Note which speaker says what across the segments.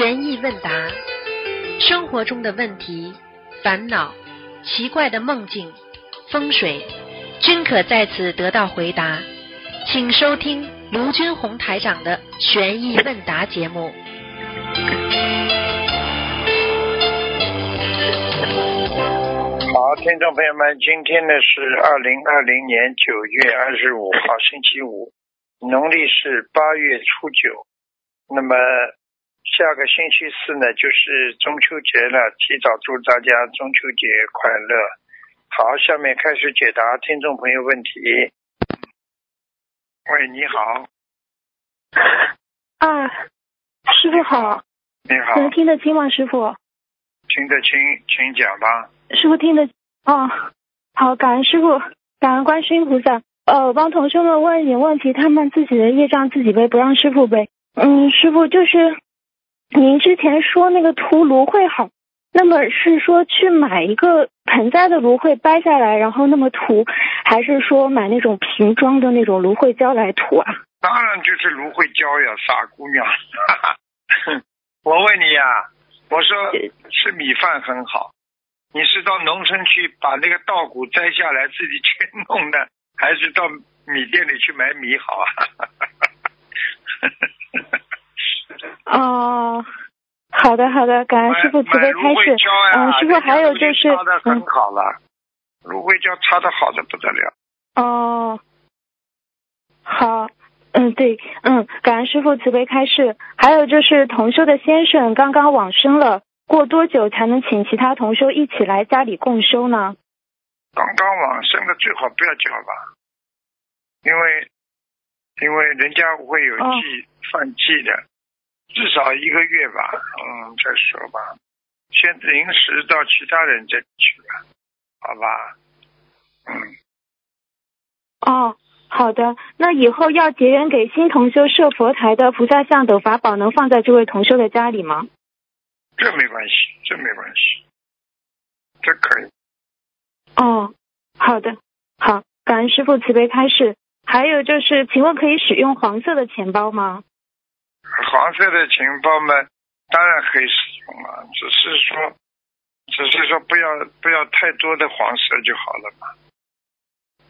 Speaker 1: 悬疑问答，生活中的问题、烦恼、奇怪的梦境、风水，均可在此得到回答。请收听卢军红台长的悬疑问答节目。
Speaker 2: 好，听众朋友们，今天呢是二零二零年九月二十五号，星期五，农历是八月初九。那么下个星期四呢，就是中秋节了，提早祝大家中秋节快乐。好，下面开始解答听众朋友问题。喂，你好，
Speaker 3: 啊，师傅好，
Speaker 2: 你好，
Speaker 3: 能听得清吗？师傅，
Speaker 2: 听得清，请讲吧。
Speaker 3: 师傅听得哦，好，感恩师傅，感恩观世音菩萨。呃，我帮同学们问一点问题，他们自己的业障自己背，不让师傅背。嗯，师傅就是您之前说那个涂芦荟好，那么是说去买一个盆栽的芦荟掰下来，然后那么涂，还是说买那种瓶装的那种芦荟胶来涂啊？
Speaker 2: 当然就是芦荟胶呀，傻姑娘。哈哈。我问你呀、我说吃米饭很好，你是到农村去把那个稻谷摘下来自己去弄的，还是到米店里去买米好啊？
Speaker 3: 哦，好的好的，感恩师傅慈悲开示。嗯，师傅还有就是
Speaker 2: 擦的很
Speaker 3: 嗯
Speaker 2: 好了，芦荟胶擦的好的不得了。
Speaker 3: 哦，好，嗯，对，嗯，感恩师傅慈悲开示。还有就是同修的先生刚刚往生了，过多久才能请其他同修一起来家里共修呢？
Speaker 2: 刚刚往生的最好不要叫吧，因为因为人家会有
Speaker 3: 哦
Speaker 2: 忌、犯忌的，至少一个月吧，嗯，再说吧，先临时到其他人这里去吧，好吧，嗯，
Speaker 3: 哦，好的。那以后要结缘给新同修设佛台的菩萨像等法宝，能放在这位同修的家里吗？
Speaker 2: 这没关系，这没关系，这可以。
Speaker 3: 哦，好的，好，感恩师傅慈悲开示。还有就是，请问可以使用黄色的钱包吗？
Speaker 2: 黄色的钱包嘛，当然可以使用啊，只是说，只是说不要不要太多的黄色就好了嘛，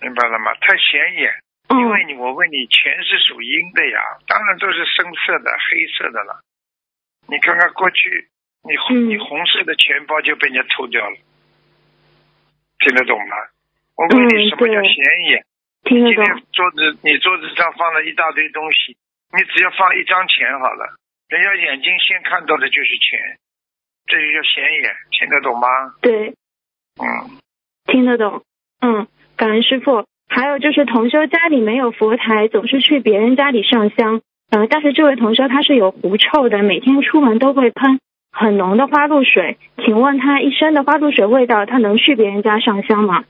Speaker 2: 明白了吗？太显眼，因为
Speaker 3: 嗯，
Speaker 2: 你我问你，钱是属阴的呀，当然都是深色的、黑色的了。你看看过去，你红、
Speaker 3: 嗯
Speaker 2: 你红色的钱包就被人家偷掉了，听得懂吗？我问你，
Speaker 3: 嗯
Speaker 2: 什么叫显眼？
Speaker 3: 听得懂。
Speaker 2: 今天桌子你桌子上放了一大堆东西，你只要放一张钱好了，人家眼睛先看到的就是钱，这就叫显眼，听得懂吗？
Speaker 3: 对，
Speaker 2: 嗯，
Speaker 3: 听得懂。嗯，感恩师傅。还有就是同修家里没有佛台，总是去别人家里上香。呃，但是这位同修他是有狐臭的，每天出门都会喷很浓的花露水。请问他一身的花露水味道，他能去别人家上香吗？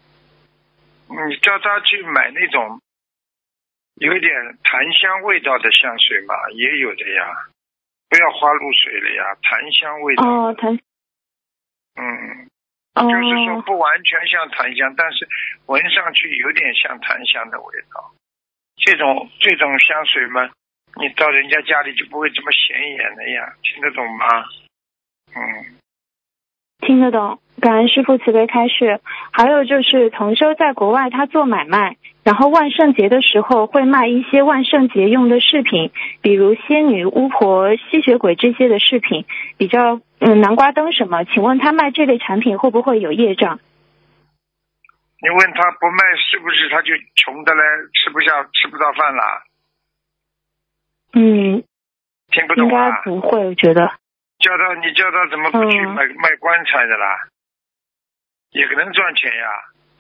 Speaker 2: 你叫他去买那种有一点檀香味道的香水嘛，也有的呀，不要花露水了呀，檀香味道。
Speaker 3: 哦，檀
Speaker 2: 嗯，
Speaker 3: 哦，
Speaker 2: 就是说不完全像檀香，但是闻上去有点像檀香的味道。这种这种香水嘛，你到人家家里就不会这么显眼了呀，听得懂吗？嗯，
Speaker 3: 听得懂，感恩师傅慈悲开示。还有就是同修在国外他做买卖，然后万圣节的时候会卖一些万圣节用的饰品，比如仙女、巫婆、吸血鬼这些的饰品，比较嗯南瓜灯什么。请问他卖这类产品会不会有业障？
Speaker 2: 你问他不卖，是不是他就穷的嘞，吃不下吃不到饭啦？
Speaker 3: 嗯，
Speaker 2: 听不懂啊？
Speaker 3: 不会，我觉得。
Speaker 2: 叫他你叫他怎么不去
Speaker 3: 嗯、
Speaker 2: 卖棺材的啦？也可能赚钱呀，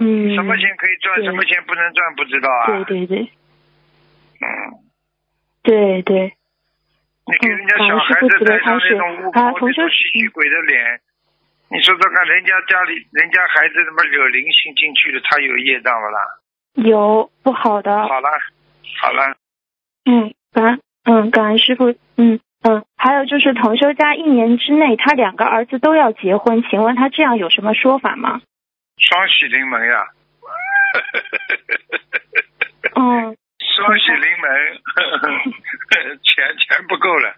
Speaker 3: 嗯，
Speaker 2: 什么钱可以赚，什么钱不能赚，不知道啊？
Speaker 3: 对对对
Speaker 2: 嗯。
Speaker 3: 对对，
Speaker 2: 你给人家
Speaker 3: 嗯
Speaker 2: 小孩子戴上那种巫
Speaker 3: 啊同修
Speaker 2: 婆那种吸血鬼的脸，你说说看，人家家里人家孩子他妈惹灵性进去了，他有业障了啦？
Speaker 3: 有不好的。
Speaker 2: 好了，好了，
Speaker 3: 嗯，感恩嗯感恩师傅，嗯嗯，还有就是同修家一年之内，他两个儿子都要结婚，请问他这样有什么说法吗？
Speaker 2: 双喜临门呀。
Speaker 3: 嗯。
Speaker 2: 双喜临门，钱钱不够了。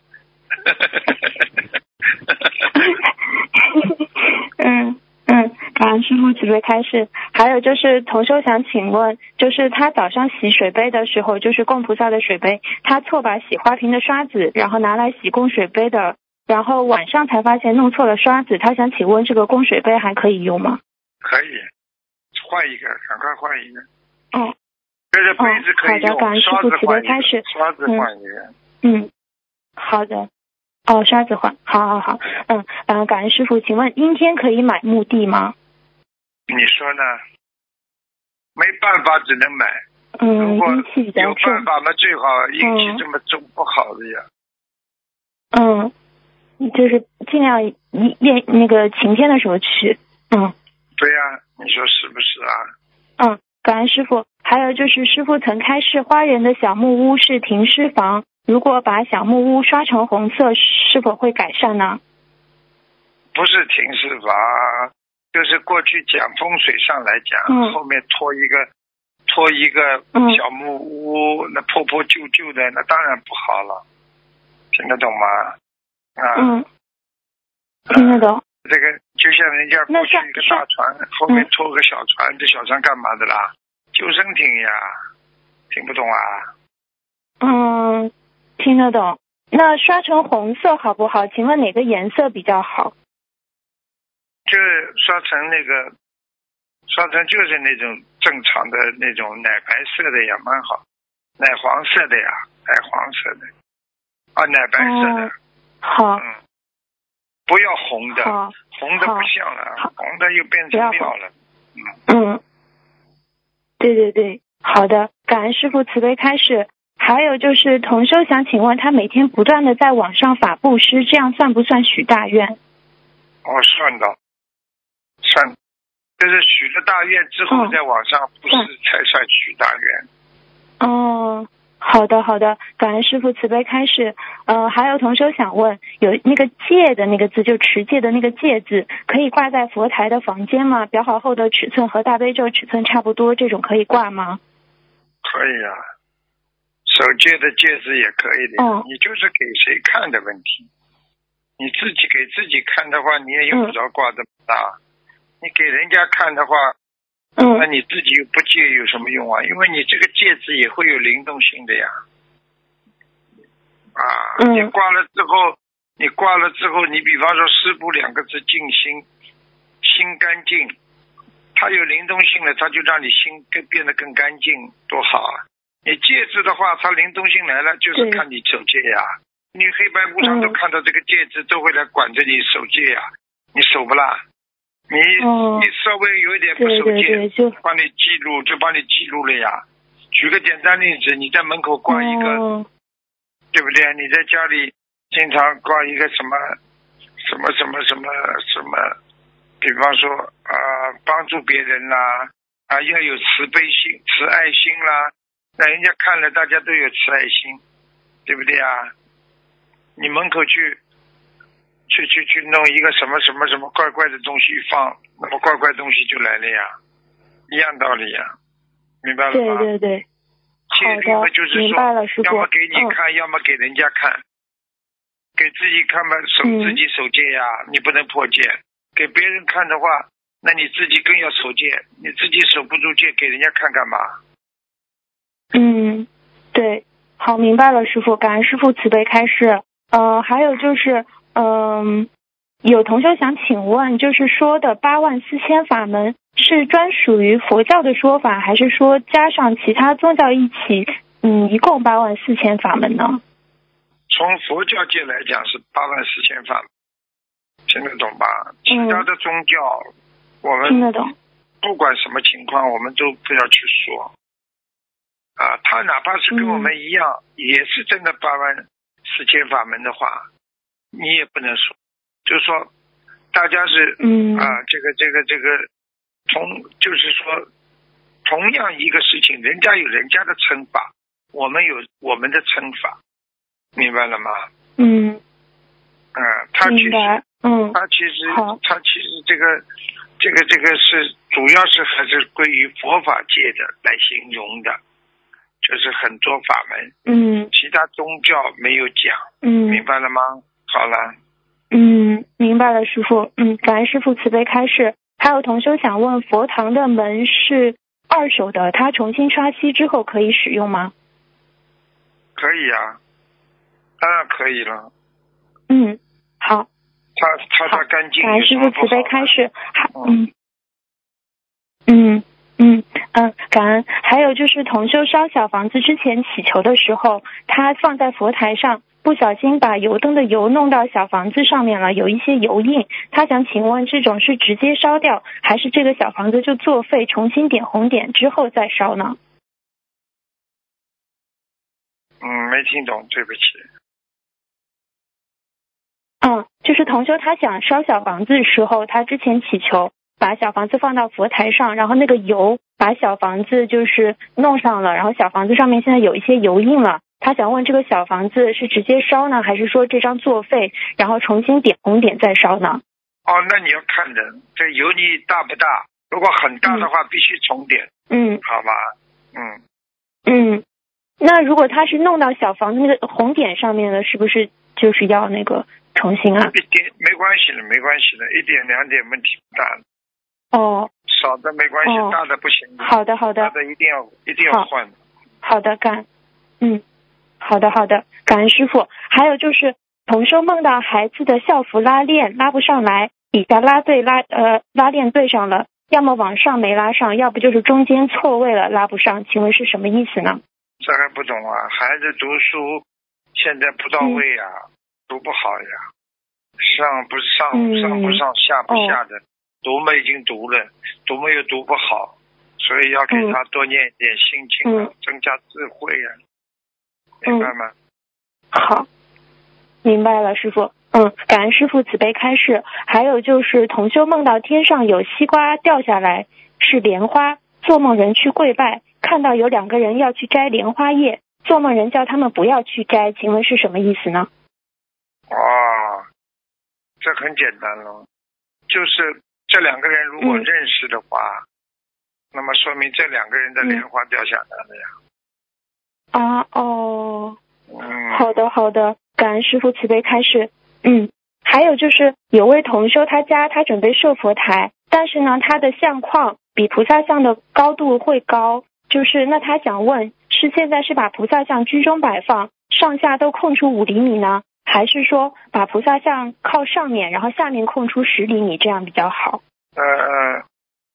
Speaker 2: 嗯。
Speaker 3: 嗯，感恩师傅慈悲开示。还有就是，同修想请问，就是他早上洗水杯的时候，就是供菩萨的水杯，他错把洗花瓶的刷子，然后拿来洗供水杯的，然后晚上才发现弄错了刷子，他想请问这个供水杯还可以用吗？
Speaker 2: 可以换一个，赶快换一个。
Speaker 3: 哦，
Speaker 2: 这个杯子可以用，
Speaker 3: 好的感恩师
Speaker 2: 刷子
Speaker 3: 父慈悲
Speaker 2: 换一个
Speaker 3: 开始，
Speaker 2: 刷子换一个。
Speaker 3: 嗯，好的。哦，刷子换，好好好，嗯嗯、呃感恩师傅，请问阴天可以买墓地吗？
Speaker 2: 你说呢？没办法，只能买。
Speaker 3: 嗯，阴气比较
Speaker 2: 有
Speaker 3: 重
Speaker 2: 办。法嘛，最好阴气
Speaker 3: 嗯
Speaker 2: 这么重不好的呀。
Speaker 3: 嗯，就是尽量一夜那个晴天的时候去。嗯
Speaker 2: 对呀、你说是不是啊？
Speaker 3: 嗯，感恩师傅。还有就是师傅曾开示，花园的小木屋是停尸房，如果把小木屋刷成红色，是否会改善呢？
Speaker 2: 不是停尸房，就是过去讲风水上来讲，
Speaker 3: 嗯
Speaker 2: 后面拖一个拖一个
Speaker 3: 嗯
Speaker 2: 小木屋，那破破旧旧的，那当然不好了。听得懂吗？啊，
Speaker 3: 嗯，听得懂。
Speaker 2: 这个就像人家过去一个大船，后面拖个小船，这小船干嘛的啦？救生艇呀，听不懂啊？
Speaker 3: 嗯，听得懂。那刷成红色好不好？请问哪个颜色比较好？
Speaker 2: 就刷成那个，刷成就是那种正常的那种奶白色的也蛮好，奶黄色的呀，奶黄色的，啊，奶白色的，
Speaker 3: 哦好，
Speaker 2: 嗯，不要红的，红的不像了
Speaker 3: 好，
Speaker 2: 红的又变成庙了，
Speaker 3: 嗯，对对对，好的，感恩师傅慈悲开示。还有就是同修想请问，他每天不断的在网上法布施，这样算不算许大愿？
Speaker 2: 哦，算的，算，就是许了大愿之后，
Speaker 3: 嗯
Speaker 2: 在网上布
Speaker 3: 施
Speaker 2: 才算许大愿，
Speaker 3: 哦，好的好的，感恩师傅慈悲开示。呃，还有同修想问，有那个戒的那个字，就持戒的那个戒字，可以挂在佛台的房间吗？裱好后的尺寸和大悲咒尺寸差不多，这种可以挂吗？
Speaker 2: 可以啊，手戒的戒指也可以的你就是给谁看的问题。你自己给自己看的话，你也用不着挂这么大。你给人家看的话，那
Speaker 3: 嗯
Speaker 2: 你自己又不戒有什么用啊？因为你这个戒指也会有灵动性的呀。啊，
Speaker 3: 嗯
Speaker 2: 你挂了之后，你挂了之后，你比方说“师傅”两个字静心，心干净，它有灵动性了，它就让你心更变得更干净，多好啊！你戒指的话，它灵动性来了，就是看你守戒呀。你黑白无常都
Speaker 3: 嗯
Speaker 2: 看到这个戒指，都会来管着你守戒呀。你守不啦？你、
Speaker 3: 哦
Speaker 2: 你稍微有一点不
Speaker 3: 对
Speaker 2: 守戒，帮你记录就帮你记录了呀。举个简单例子，你在门口挂一个，
Speaker 3: 哦
Speaker 2: 对不对？你在家里经常挂一个什么什么什么什么什么，比方说啊、帮助别人啦，啊，要有慈悲心、慈爱心啦，那人家看了大家都有慈爱心，对不对啊？你门口去去去去弄一个什么什么什么怪怪的东西放，那么怪怪东西就来了呀，一样道理呀，明白了
Speaker 3: 对
Speaker 2: 吗？
Speaker 3: 对对，
Speaker 2: 戒
Speaker 3: 好的
Speaker 2: 律嘛就是，
Speaker 3: 明白了，师
Speaker 2: 说，
Speaker 3: 傅。
Speaker 2: 要么给你
Speaker 3: 嗯
Speaker 2: 看，要么给人家看。给自己看嘛，守
Speaker 3: 嗯
Speaker 2: 自己守戒呀，你不能破戒。给别人看的话，那你自己更要守戒。你自己守不住戒，给人家看干嘛？
Speaker 3: 嗯，对，好，明白了，师傅，感恩师傅慈悲开示。呃，还有就是，嗯、有同学想请问，就是说的八万四千法门是专属于佛教的说法，还是说加上其他宗教一起，嗯，一共八万四千法门呢？
Speaker 2: 从佛教界来讲是八万四千法，听得懂吧？其他的宗教，我们
Speaker 3: 听得懂？
Speaker 2: 不管什么情况，我们都不要去说。啊，他哪怕是跟我们一样，也是真的八万四千法门的话，你也不能说，就是说，大家是
Speaker 3: 嗯
Speaker 2: 啊，这个这个这个，同就是说，同样一个事情，人家有人家的称法，我们有我们的称法，明白了吗？
Speaker 3: 嗯，
Speaker 2: 嗯，他其实。
Speaker 3: 嗯，
Speaker 2: 他其实他其实这个这个这个是主要是还是归于佛法界的来形容的，就是很多法门，
Speaker 3: 嗯
Speaker 2: 其他宗教没有讲，
Speaker 3: 嗯，
Speaker 2: 明白了吗？好了，
Speaker 3: 嗯，明白了，师傅。嗯，感恩师傅慈悲开示。还有同修想问，佛堂的门是二手的，他重新刷漆之后可以使用吗？
Speaker 2: 可以啊，当然可以了。
Speaker 3: 嗯，好，
Speaker 2: 它它
Speaker 3: 好
Speaker 2: 它干净，
Speaker 3: 感恩师傅慈悲开示。还
Speaker 2: 嗯
Speaker 3: 嗯嗯嗯嗯，感恩。还有就是同修烧小房子之前祈求的时候，他放在佛台上，不小心把油灯的油弄到小房子上面了，有一些油印。他想请问，这种是直接烧掉，还是这个小房子就作废，重新点红点之后再烧呢？
Speaker 2: 嗯，没听懂，对不起。
Speaker 3: 嗯，就是同修他想烧小房子的时候，他之前祈求把小房子放到佛台上，然后那个油把小房子就是弄上了，然后小房子上面现在有一些油印了。他想问这个小房子是直接烧呢，还是说这张作废，然后重新点红点再烧呢？
Speaker 2: 哦，那你要看人，这油腻大不大？如果很大的话，必须重点，
Speaker 3: 嗯
Speaker 2: 好吧？嗯，
Speaker 3: 嗯，那如果他是弄到小房子那个红点上面了，是不是就是要那个重新啊？
Speaker 2: 一点没关系的，没关系的，一点两点问题不大，
Speaker 3: 哦，
Speaker 2: 少的没关系，
Speaker 3: 哦
Speaker 2: 大的不行，
Speaker 3: 好的好的
Speaker 2: 大。的一定要一定要换。
Speaker 3: 好的，干，嗯，好的，好的，感恩师傅。还有就是，同修梦到孩子的校服拉链拉不上来，底下拉对拉呃拉链对上了，要么往上没拉上，要不就是中间错位了拉不上，请问是什么意思呢？
Speaker 2: 这还不懂啊？孩子读书现在不到位呀、读不好呀，上不上、
Speaker 3: 嗯
Speaker 2: 上不上下不下的，读嘛已经读了，读嘛又读不好，所以要给
Speaker 3: 嗯
Speaker 2: 他多念一点心经啊，
Speaker 3: 嗯
Speaker 2: 增加智慧呀、明白吗？
Speaker 3: 好，明白了，师傅。嗯，感恩师傅慈悲开示。还有就是，同修梦到天上有西瓜掉下来，是莲花。做梦人去跪拜，看到有两个人要去摘莲花叶，做梦人叫他们不要去摘，请问是什么意思呢？
Speaker 2: 哇，这很简单了，就是这两个人如果
Speaker 3: 嗯
Speaker 2: 认识的话，那么说明这两个人的莲花掉下来了呀。
Speaker 3: 啊，哦，好的，好的，感恩师傅慈悲开示。嗯，还有就是有位同修，他家他准备设佛台，但是呢，他的相框比菩萨像的高度会高，就是那他想问，是现在是把菩萨像居中摆放，上下都空出五厘米呢，还是说把菩萨像靠上面，然后下面空出十厘米，这样比较好？
Speaker 2: 呃，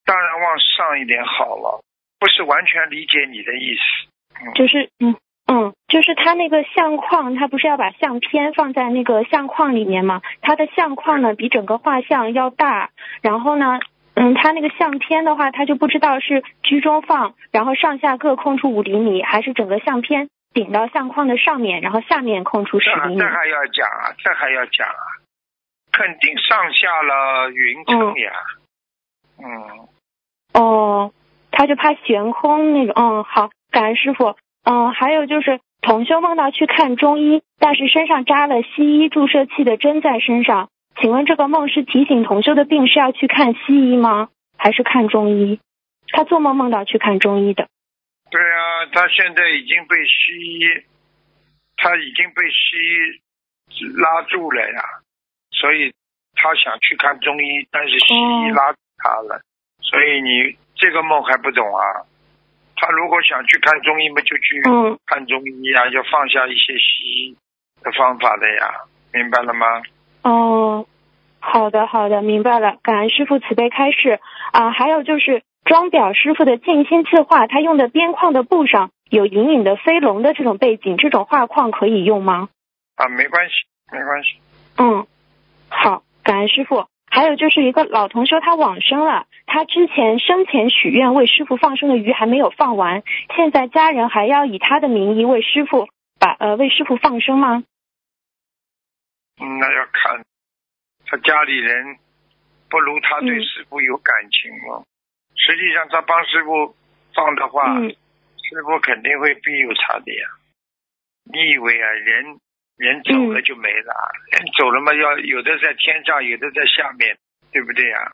Speaker 2: 当然往上一点好了，不是完全理解你的意思。嗯，
Speaker 3: 就是嗯嗯，就是他那个相框，他不是要把相片放在那个相框里面吗？他的相框呢比整个画像要大，然后呢，嗯，它那个相片的话，它就不知道是居中放，然后上下各空出五厘米，还是整个相片顶到相框的上面，然后下面空出十厘米
Speaker 2: 这还要讲啊，这还要讲啊，肯定上下了匀称呀。嗯，
Speaker 3: 哦，他就怕悬空那种。嗯，好，感恩师傅。嗯，还有就是同修梦到去看中医，但是身上扎了西医注射器的针在身上。请问这个梦是提醒同修的病是要去看西医吗？还是看中医？他做梦梦到去看中医的。
Speaker 2: 对啊，他现在已经被西医，他已经被西医拉住了呀，所以他想去看中医，但是西医
Speaker 3: 哦
Speaker 2: 拉住他了，所以你这个梦还不懂啊？他如果想去看中医嘛，就去
Speaker 3: 嗯
Speaker 2: 看中医呀，要放下一些西医的方法的呀，明白了吗？
Speaker 3: 哦，好的好的，明白了。感恩师傅慈悲开示啊，还有就是装裱师傅的静心字画，他用的边框的布上有隐隐的飞龙的这种背景，这种画框可以用吗？
Speaker 2: 啊，没关系，没关系。
Speaker 3: 嗯，好，感恩师傅。还有就是一个老同修，他往生了，他之前生前许愿为师傅放生的鱼还没有放完，现在家人还要以他的名义为师傅把呃为师傅放生吗？
Speaker 2: 嗯，那要看他家里人不如他对
Speaker 3: 嗯
Speaker 2: 师傅有感情了。实际上，他帮师傅放的话，
Speaker 3: 嗯
Speaker 2: 师傅肯定会庇佑他的呀。你以为啊，人人走了就没了，人走了嘛，要有的在天上，有的在下面，对不对呀？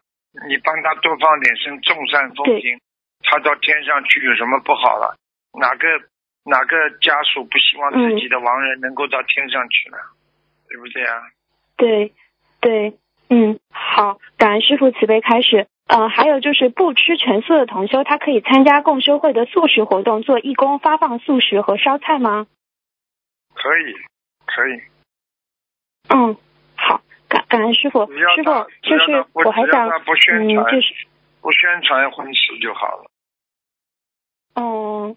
Speaker 2: 你帮他多放点声众善奉行，他到天上去有什么不好了？哪个哪个家属不希望自己的亡人能够到天上去呢？对不对呀？
Speaker 3: 对，对，嗯，好，感恩师傅慈悲开始。呃，还有就是不吃全素的同修，他可以参加共修会的素食活动，做义工，发放素食和烧菜吗？
Speaker 2: 可以，可以。
Speaker 3: 嗯，好，感感恩师傅，师傅就是我还想嗯，就是
Speaker 2: 不宣传婚事就好了。
Speaker 3: 嗯，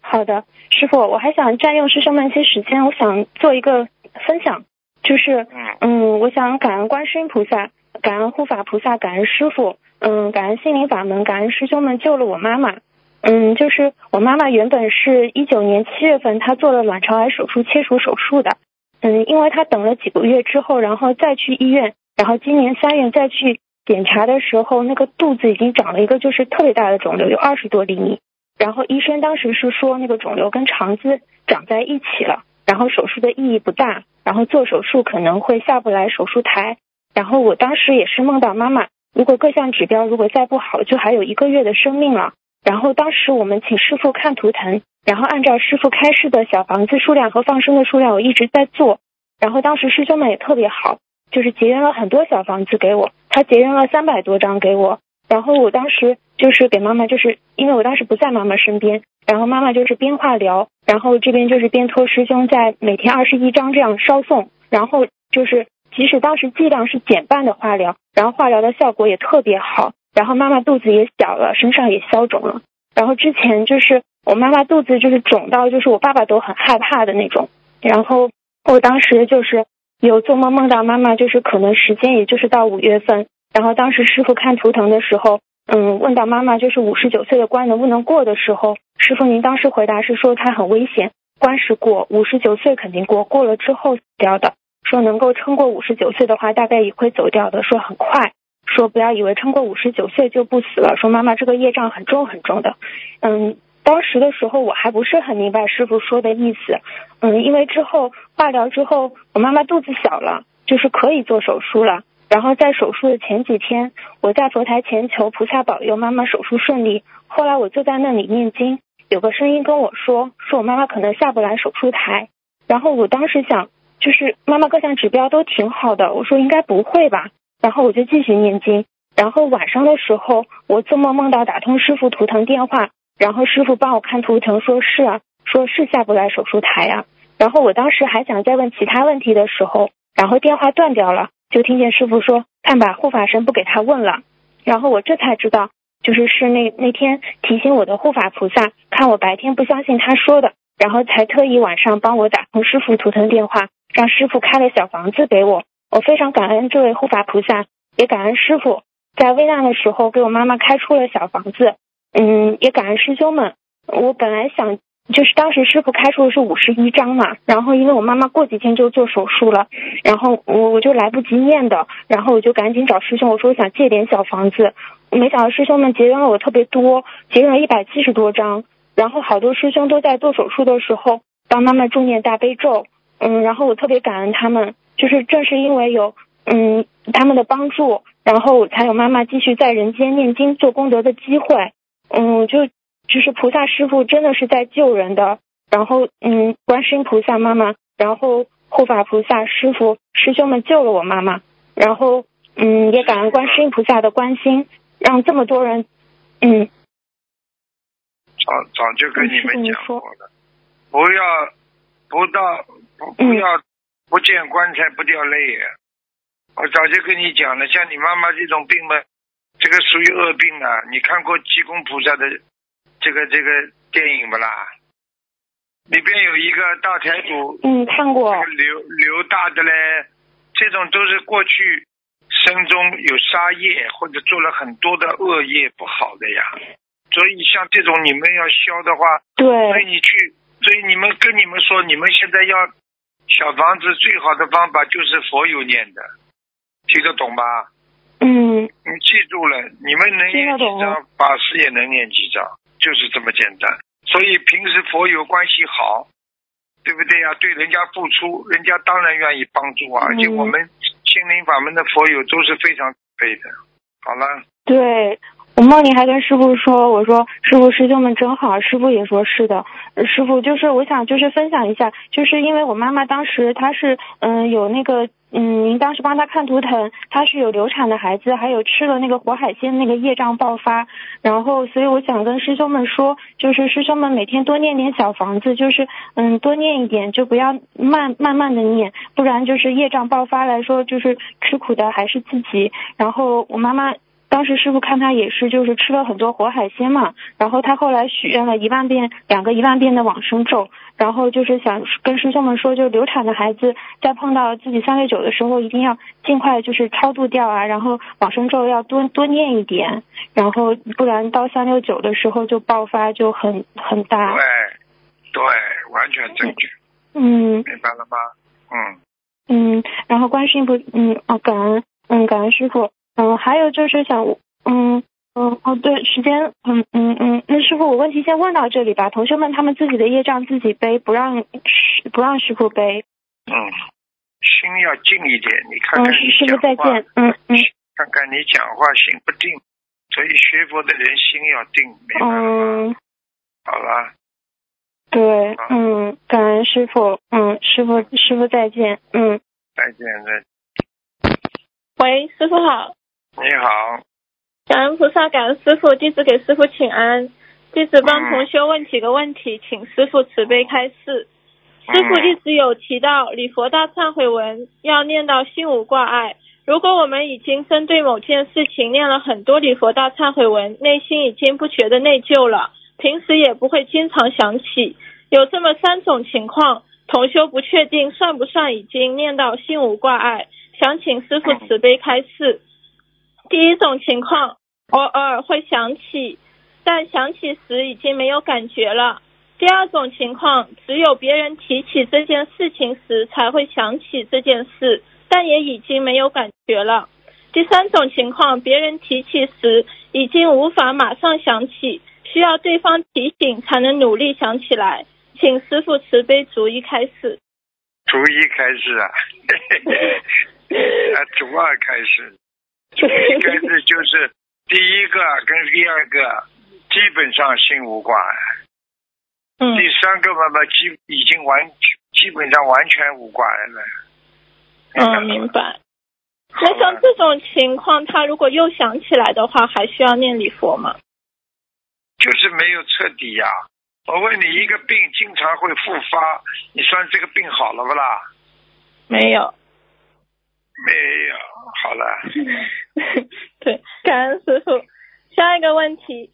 Speaker 3: 好的，师傅，我还想占用师兄们一些时间，我想做一个分享，就是
Speaker 2: 嗯
Speaker 3: 嗯，我想感恩观世音菩萨，感恩护法菩萨，感恩师傅，嗯，感恩心灵法门，感恩师兄们救了我妈妈。嗯，就是我妈妈原本是一九年七月份，她做了卵巢癌手术切除手术的。嗯，因为她等了几个月之后，然后再去医院，然后今年三月再去检查的时候，那个肚子已经长了一个就是特别大的肿瘤，有二十多厘米。然后医生当时是说那个肿瘤跟肠子长在一起了，然后手术的意义不大，然后做手术可能会下不来手术台。然后我当时也是梦到妈妈，如果各项指标如果再不好，就还有一个月的生命了。然后当时我们请师傅看图腾，然后按照师傅开示的小房子数量和放生的数量，我一直在做。然后当时师兄们也特别好，就是结缘了很多小房子给我，他结缘了三百多张给我。然后我当时就是给妈妈，就是因为我当时不在妈妈身边，然后妈妈就是边化疗，然后这边就是边托师兄在每天二十一张这样烧送，然后就是即使当时剂量是减半的化疗，然后化疗的效果也特别好，然后妈妈肚子也小了，身上也消肿了。然后之前就是我妈妈肚子就是肿到就是我爸爸都很害怕的那种，然后我当时就是有做梦梦到妈妈就是可能时间也就是到五月份，然后当时师傅看图腾的时候，嗯，问到妈妈就是五十九岁的关能不能过的时候，师傅您当时回答是说她很危险，关是过，五十九岁肯定过，过了之后死掉的。说能够撑过五十九岁的话，大概也会走掉的。说很快，说不要以为撑过五十九岁就不死了。说妈妈这个业障很重很重的。嗯，当时的时候我还不是很明白师傅说的意思。嗯，因为之后化疗之后，我妈妈肚子小了，就是可以做手术了。然后在手术的前几天，我在佛台前求菩萨保佑妈妈手术顺利。后来我就在那里念经，有个声音跟我说，说我妈妈可能下不来手术台。然后我当时想，就是妈妈各项指标都挺好的，我说应该不会吧。然后我就继续念经。然后晚上的时候，我做梦梦到打通师傅图腾电话，然后师傅帮我看图腾，说是啊，说是下不来手术台呀、然后我当时还想再问其他问题的时候，然后电话断掉了，就听见师傅说：“看吧，护法神不给他问了。”然后我这才知道，就是是那那天提醒我的护法菩萨，看我白天不相信他说的，然后才特意晚上帮我打通师傅图腾电话，让师傅开了小房子给我。我非常感恩这位护法菩萨，也感恩师傅在危难的时候给我妈妈开出了小房子。嗯，也感恩师兄们。我本来想就是当时师傅开出的是五十一张嘛，然后因为我妈妈过几天就做手术了，然后我我就来不及念的，然后我就赶紧找师兄，我说我想借点小房子，没想到师兄们结缘了我特别多，结缘了一百七十多张，然后好多师兄都在做手术的时候帮妈妈助念大悲咒，嗯，然后我特别感恩他们，就是正是因为有嗯他们的帮助，然后才有妈妈继续在人间念经做功德的机会，嗯，就就是菩萨师傅真的是在救人的，然后嗯，观世音菩萨妈妈，然后护法菩萨师傅师兄们救了我妈妈，然后嗯，也感恩观世音菩萨的关心，让这么多人嗯
Speaker 2: 早早就跟你们讲过了，不要不到不不
Speaker 3: 嗯。
Speaker 2: 要不见棺材不掉泪啊。我早就跟你讲了，像你妈妈这种病嘛，这个属于恶病啊。你看过济公菩萨的这个这个电影不啦？里边有一个大财主，
Speaker 3: 嗯看过
Speaker 2: 这个刘刘大的嘞，这种都是过去生中有杀业或者做了很多的恶业不好的呀。所以像这种你们要消的话，所以你去，所以你们跟你们说，你们现在要小房子最好的方法就是佛有念的，听得懂吧？
Speaker 3: 嗯
Speaker 2: 你记住了，你们能念几
Speaker 3: 听得懂
Speaker 2: 张，法师也能念几张，就是这么简单。所以平时佛友关系好，对不对呀、对人家付出，人家当然愿意帮助啊。而且
Speaker 3: 嗯
Speaker 2: 我们心灵法门的佛友都是非常慈悲的。好了，
Speaker 3: 对，我梦里还跟师傅说，我说师傅师兄们真好，师傅也说是的。师傅就是我想就是分享一下，就是因为我妈妈当时她是嗯有那个嗯您当时帮她看图腾，她是有流产的孩子，还有吃了那个活海鲜那个业障爆发，然后所以我想跟师兄们说，就是师兄们每天多念点小房子，就是嗯多念一点，就不要慢慢慢的念，不然就是业障爆发来说，就是吃苦的还是自己。然后我妈妈。当时师傅看他也是，就是吃了很多活海鲜嘛，然后他后来许愿了一万遍，两个一万遍的往生咒，然后就是想跟师兄们说，就流产的孩子在碰到自己三六九的时候，一定要尽快就是超度掉啊，然后往生咒要多多念一点，然后不然到三六九的时候就爆发就很很大。
Speaker 2: 对，对，完全正确，
Speaker 3: 嗯
Speaker 2: 明白了吗？嗯，
Speaker 3: 嗯，然后观世音菩嗯哦感恩嗯感恩师傅。嗯，还有就是想，嗯嗯哦，对，时间，嗯嗯嗯，那师傅，我问题先问到这里吧。同学们他们自己的业障自己背，不让师不让师傅背。
Speaker 2: 嗯，心要静一点，你看
Speaker 3: 嗯，
Speaker 2: 看你
Speaker 3: 师师傅
Speaker 2: 讲话，
Speaker 3: 再见。嗯嗯
Speaker 2: 看看你讲话心不定，所以学佛的人心要定，明白了吗？
Speaker 3: 嗯，
Speaker 2: 好了，
Speaker 3: 对，嗯，感恩师傅。嗯，师傅师傅再见。嗯
Speaker 2: 再见再见
Speaker 4: 喂，师傅好，
Speaker 2: 你好，
Speaker 4: 感恩菩萨，感恩师傅，弟子给师傅请安。弟子帮
Speaker 2: 嗯
Speaker 4: 同修问几个问题，请师傅慈悲开示。师傅一直有提到礼佛大忏悔文要念到心无挂碍。如果我们已经针对某件事情念了很多礼佛大忏悔文，内心已经不觉得内疚了，平时也不会经常想起。有这么三种情况，同修不确定算不算已经念到心无挂碍，想请师傅慈悲开示。第一种情况，偶尔会想起，但想起时已经没有感觉了。第二种情况，只有别人提起这件事情时才会想起这件事，但也已经没有感觉了。第三种情况，别人提起时已经无法马上想起，需要对方提醒才能努力想起来。请师傅慈悲逐一开始。
Speaker 2: 逐一开始啊，啊，逐二开始，一开始就是第一个跟第二个基本上心无挂碍，
Speaker 4: 嗯
Speaker 2: 第三个嘛嘛基已经完基本上完全无挂碍了。
Speaker 4: 嗯，明白。那像这种情况，他如果又想起来的话，还需要念礼佛吗？
Speaker 2: 就是没有彻底呀、我问你，一个病经常会复发，你算这个病好了不啦？
Speaker 4: 没有。
Speaker 2: 没有，好了。
Speaker 4: 对，感恩师傅。下一个问题，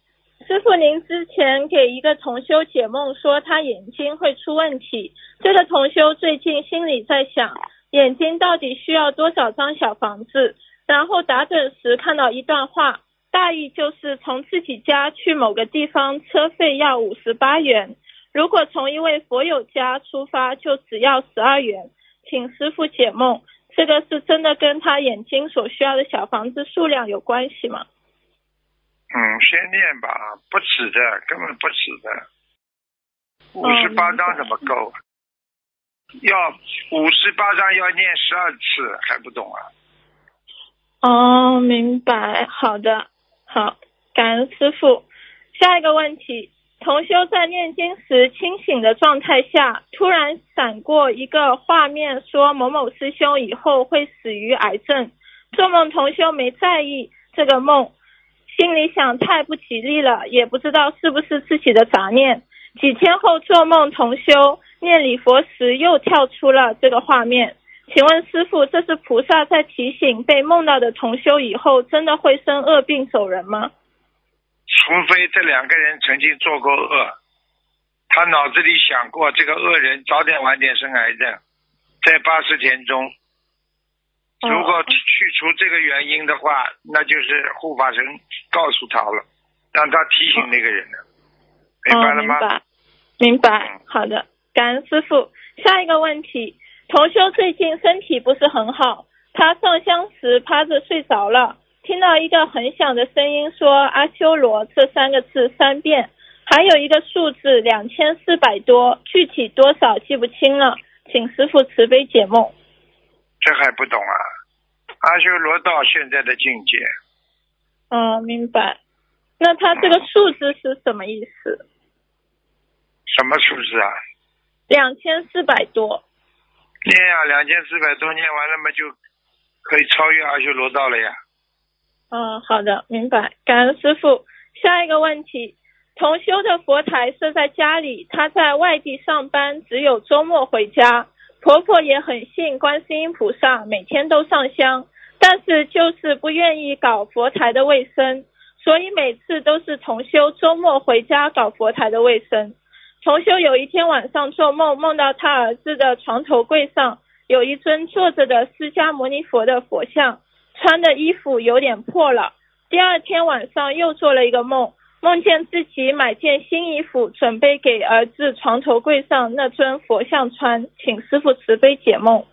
Speaker 4: 师傅，您之前给一个同修解梦说他眼睛会出问题，这个同修最近心里在想，眼睛到底需要多少张小房子？然后打盹时看到一段话，大意就是从自己家去某个地方车费要五十八元，如果从一位佛友家出发就只要十二元，请师傅解梦。这个是真的跟他眼睛所需要的小房子数量有关系吗？
Speaker 2: 嗯，先念吧，不止的，根本不止的。五十八章怎么够？要五十八章要念十二次，还不懂啊？
Speaker 4: 哦，明白。好的，好，感恩师傅。下一个问题，同修在念经时清醒的状态下，突然闪过一个画面，说某某师兄以后会死于癌症。做梦同修没在意这个梦，心里想太不吉利了，也不知道是不是自己的杂念。几天后做梦同修念礼佛时，又跳出了这个画面。请问师傅，这是菩萨在提醒被梦到的同修以后真的会生恶病走人吗？
Speaker 2: 除非这两个人曾经做过恶，他脑子里想过这个恶人早点晚点生癌症，在八十天中，
Speaker 4: 哦
Speaker 2: 如果去除这个原因的话，那就是护法神告诉他了，让他提醒那个人了，明白
Speaker 4: 哦，
Speaker 2: 了吗？
Speaker 4: 明白，明白。好的，感恩师傅。下一个问题，同修最近身体不是很好，他上香时趴着睡着了，听到一个很响的声音说“阿修罗”这三个字三遍，还有一个数字两千四百多，具体多少记不清了，请师傅慈悲解梦。
Speaker 2: 这还不懂啊？阿修罗道现在的境界，
Speaker 4: 嗯，明白。那他这个数字是什么意思？
Speaker 2: 什么数字啊？
Speaker 4: 两千四百多。
Speaker 2: 念啊，两千四百多念完了嘛，就可以超越阿修罗道了呀。
Speaker 4: 嗯，好的，明白。感恩师傅。下一个问题，同修的佛台设在家里，他在外地上班，只有周末回家。婆婆也很信观世音菩萨，每天都上香，但是就是不愿意搞佛台的卫生，所以每次都是同修周末回家搞佛台的卫生。同修有一天晚上做梦，梦到他儿子的床头柜上有一尊坐着的释迦牟尼佛的佛像，穿的衣服有点破了。第二天晚上又做了一个梦，梦见自己买件新衣服，准备给儿子床头柜上那尊佛像穿，请师傅慈悲解梦。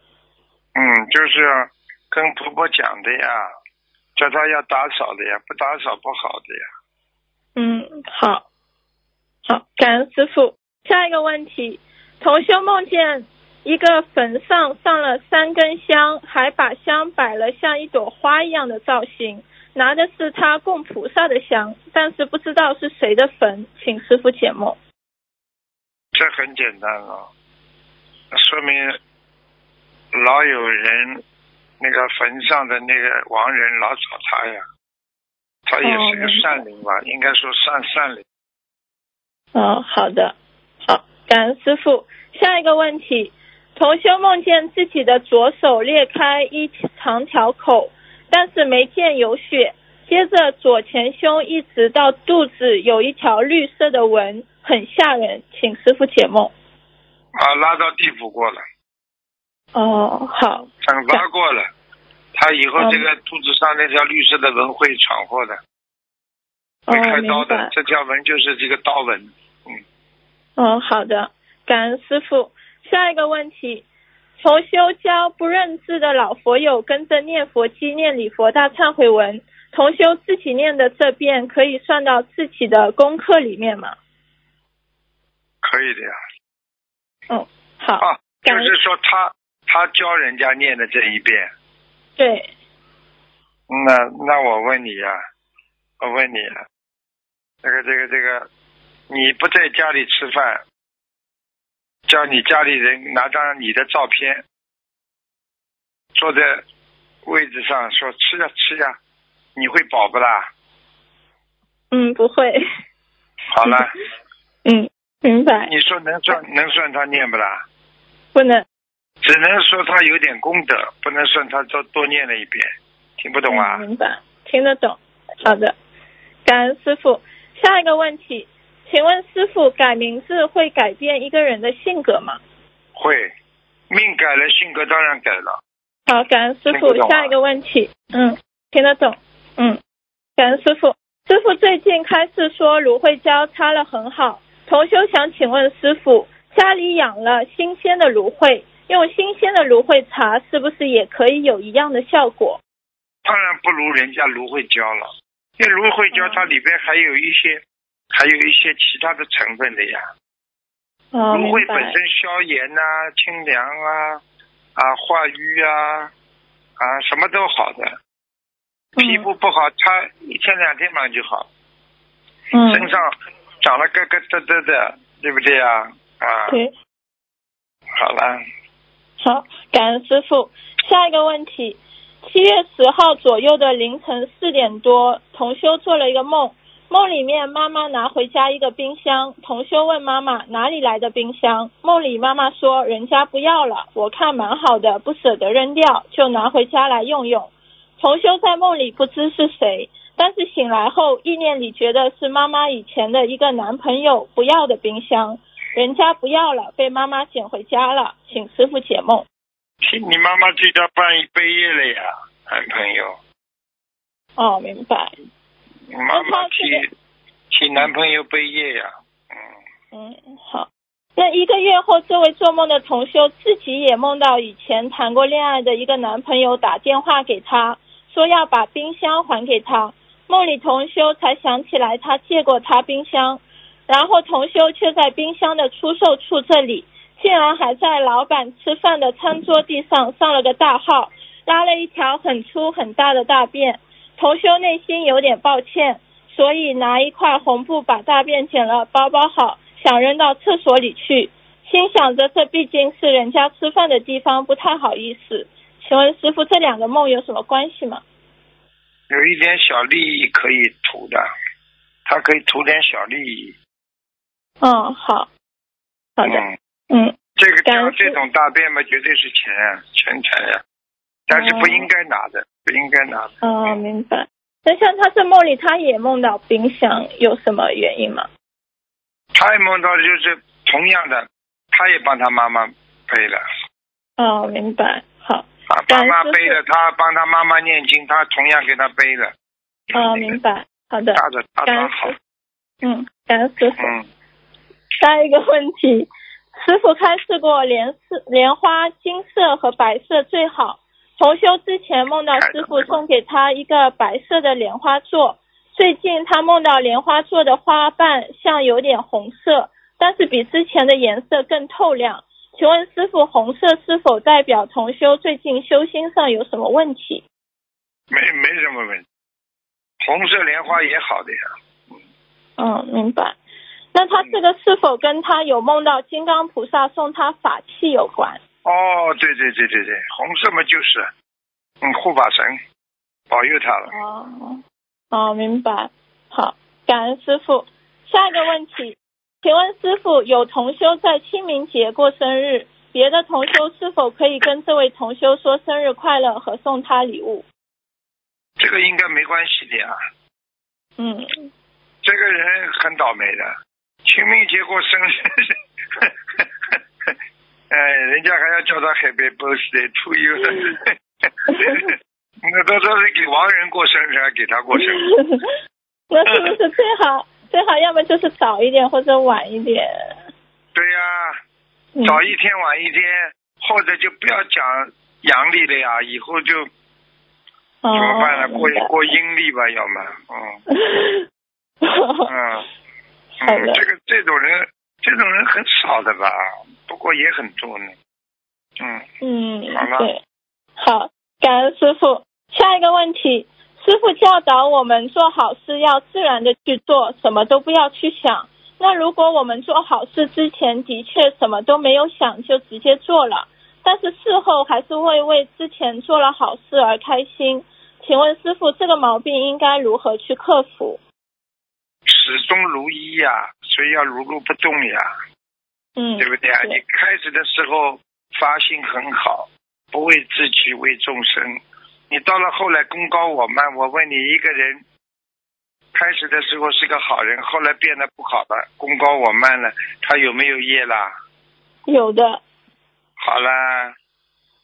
Speaker 2: 嗯，就是跟婆婆讲的呀，叫她要打扫的呀，不打扫不好的呀。
Speaker 4: 嗯，好，好，感恩师傅。下一个问题，同修梦见一个坟上上了三根香，还把香摆了像一朵花一样的造型。拿的是他供菩萨的香，但是不知道是谁的坟，请师傅解梦。
Speaker 2: 这很简单了，说明老有人那个坟上的那个亡人老找他呀，他也是个善灵吧？应该说善善灵。
Speaker 4: 哦，好的，好，感恩师傅。下一个问题，同修梦见自己的左手裂开一长条口。但是没见有血，接着左前胸一直到肚子有一条绿色的纹，很吓人，请师傅解梦。
Speaker 2: 啊，拉到地府过了。
Speaker 4: 哦，好。
Speaker 2: 惩罚过了，他以后这个肚子上那条绿色的纹会闯祸的，会开刀的。这条纹就是这个刀纹。嗯。
Speaker 4: 哦，好的，感恩师傅。下一个问题。同修教不认字的老佛友跟着念佛机念礼佛大忏悔文，同修自己念的这遍可以算到自己的功课里面吗？
Speaker 2: 可以的呀。
Speaker 4: 嗯，好。
Speaker 2: 啊，就是说他他教人家念的这一遍。
Speaker 4: 对。
Speaker 2: 那那我问你呀，我问你，这个这个这个，你不在家里吃饭？叫你家里人拿张你的照片，坐在位置上说吃呀吃呀，你会饱不啦？
Speaker 4: 嗯，不会。
Speaker 2: 好了。
Speaker 4: 嗯，明白。
Speaker 2: 你说能算能算他念不啦？
Speaker 4: 不能。
Speaker 2: 只能说他有点功德，不能算他多多念了一遍。听不懂啊？
Speaker 4: 明白，听得懂。好的，感恩师傅。下一个问题。请问师傅，改名字会改变一个人的性格吗？
Speaker 2: 会，命改了，性格当然改了。
Speaker 4: 好，感恩师傅。下一个问题，嗯，听得懂，嗯，感恩师傅。师傅最近开始说芦荟胶擦了很好，同修想请问师傅，家里养了新鲜的芦荟，用新鲜的芦荟茶是不是也可以有一样的效果？
Speaker 2: 当然不如人家芦荟胶了，因为芦荟胶它里边还有一些。还有一些其他的成分的呀，芦荟本身消炎呐、清凉啊、啊化瘀啊、啊什么都好的。皮肤不好，擦一天两天嘛就好。
Speaker 4: 嗯。
Speaker 2: 身上长了疙疙瘩瘩的，对不对呀？啊。
Speaker 4: 对。
Speaker 2: 好了。
Speaker 4: 好，感恩师傅。下一个问题：七月十号左右的凌晨四点多，同修做了一个梦。梦里面，妈妈拿回家一个冰箱，同修问妈妈哪里来的冰箱？梦里妈妈说人家不要了，我看蛮好的，不舍得扔掉，就拿回家来用用。同修在梦里不知是谁，但是醒来后意念里觉得是妈妈以前的一个男朋友不要的冰箱，人家不要了，被妈妈捡回家了，请师傅解梦。
Speaker 2: 你妈妈替他办一杯业了呀，男朋友。
Speaker 4: 哦，明白。
Speaker 2: 妈妈替替男朋友背业呀，
Speaker 4: 嗯嗯好，那一个月后，这位做梦的同修自己也梦到以前谈过恋爱的一个男朋友打电话给他，说要把冰箱还给他。梦里同修才想起来他借过他冰箱，然后同修却在冰箱的出售处这里，竟然还在老板吃饭的餐桌地上上了个大号，拉了一条很粗很大的大便。同修内心有点抱歉，所以拿一块红布把大便剪了包包好，想扔到厕所里去。心想着这毕竟是人家吃饭的地方，不太好意思。请问师傅，这两个梦有什么关系吗？
Speaker 2: 有一点小利益可以图的，他可以图点小利益。
Speaker 4: 嗯，好，好的，
Speaker 2: 嗯，
Speaker 4: 嗯
Speaker 2: 这个
Speaker 4: 感恩师
Speaker 2: 像这种大便嘛，绝对是钱啊，钱财呀、但是不应该拿的，不应该拿的。
Speaker 4: 哦，明白。那像他在梦里，他也梦到冰箱，有什么原因吗？
Speaker 2: 他也梦到就是同样的，他也帮他妈妈背了，
Speaker 4: 哦，明白。好，
Speaker 2: 啊，
Speaker 4: 感
Speaker 2: 妈妈背了，他帮他妈妈念经，他同样给他背了。
Speaker 4: 哦，明白。好的，
Speaker 2: 大的大好，
Speaker 4: 嗯，感恩师傅。
Speaker 2: 嗯，
Speaker 4: 下一个问题，师傅开示过莲色、莲花金色和白色最好。同修之前梦到师傅送给他一个白色的莲花座，最近他梦到莲花座的花瓣像有点红色，但是比之前的颜色更透亮。请问师傅，红色是否代表重修最近修心上有什么问题？
Speaker 2: 没没什么问题。红色莲花也好的呀，
Speaker 4: 嗯，明白。那他这个是否跟他有梦到金刚菩萨送他法器有关？
Speaker 2: 哦，对对对对对，红色嘛就是，嗯，护法神保佑他了。
Speaker 4: 哦，哦，明白。好，感恩师傅。下一个问题，请问师傅，有同修在清明节过生日，别的同修是否可以跟这位同修说生日快乐和送他礼物？
Speaker 2: 这个应该没关系的呀。
Speaker 4: 嗯，
Speaker 2: 这个人很倒霉的，清明节过生日，哎，人家还要叫他 Happy Birthday to you，那都说是给亡人过生日，还给他过生日。
Speaker 4: 那是不是最好最好要么就是早一点或者晚一点？
Speaker 2: 对呀、
Speaker 4: 嗯、
Speaker 2: 早一天晚一天，或者就不要讲阳历了呀，以后就怎么办呢？
Speaker 4: 哦，
Speaker 2: 过过阴历吧，要么，嗯 嗯嗯，这个这种人，这种人很少的吧？不过也很多呢。嗯，
Speaker 4: 嗯
Speaker 2: 好了，
Speaker 4: 对，好，感恩师傅。下一个问题，师傅教导我们做好事要自然的去做，什么都不要去想。那如果我们做好事之前的确什么都没有想，就直接做了，但是事后还是会为之前做了好事而开心，请问师傅这个毛病应该如何去克服？
Speaker 2: 始终如一呀，所以要如如不动呀，
Speaker 4: 嗯，
Speaker 2: 对不对啊？
Speaker 4: 对
Speaker 2: 你开始的时候发心很好，不为自己，为众生。你到了后来功高我慢，我问你一个人，开始的时候是个好人，后来变得不好了，功高我慢了，他有没有业啦？
Speaker 4: 有的。
Speaker 2: 好啦，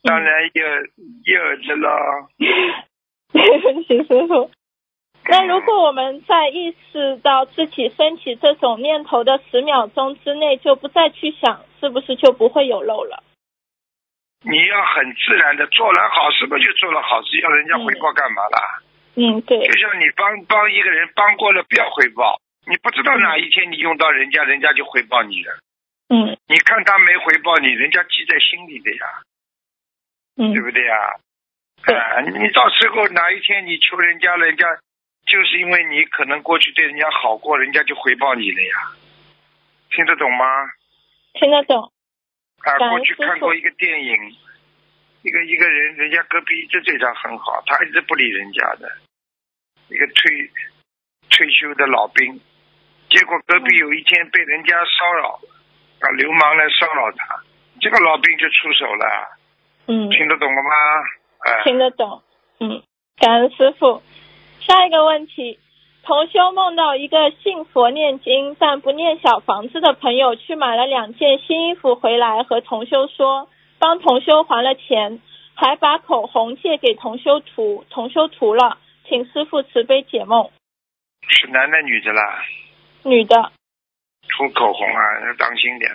Speaker 2: 当然有有的咯。
Speaker 4: 没问题，师傅。那如果我们在意识到自己升起这种念头的十秒钟之内就不再去想，是不是就不会有漏了？
Speaker 2: 你要很自然的做了好事，不就做了好事？要人家回报干嘛啦？
Speaker 4: 嗯，对
Speaker 2: 就，像你帮帮一个人帮过了，不要回报。你不知道哪一天你用到人家，人家就回报你了。
Speaker 4: 嗯
Speaker 2: 你看他没回报你，人家记在心里的呀，
Speaker 4: 嗯
Speaker 2: 对不对呀？
Speaker 4: 对
Speaker 2: 啊，你到时候哪一天你求人家，人家就是因为你可能过去对人家好过，人家就回报你了呀。听得懂吗？
Speaker 4: 听得懂。
Speaker 2: 啊，过去看过一个电影，一个一个人，人家隔壁一直对他很好，他一直不理人家的，一个退退休的老兵，结果隔壁有一天被人家骚扰，啊，流氓来骚扰他，这个老兵就出手了，
Speaker 4: 嗯，
Speaker 2: 听得懂了吗？哎、
Speaker 4: 听得懂。嗯，感恩师傅。下一个问题，同修梦到一个信佛念经但不念小房子的朋友去买了两件新衣服回来，和同修说帮同修还了钱，还把口红借给同修涂，同修涂了，请师傅慈悲解梦。
Speaker 2: 是男的女的啦？
Speaker 4: 女的，
Speaker 2: 涂口红啊，要当心点，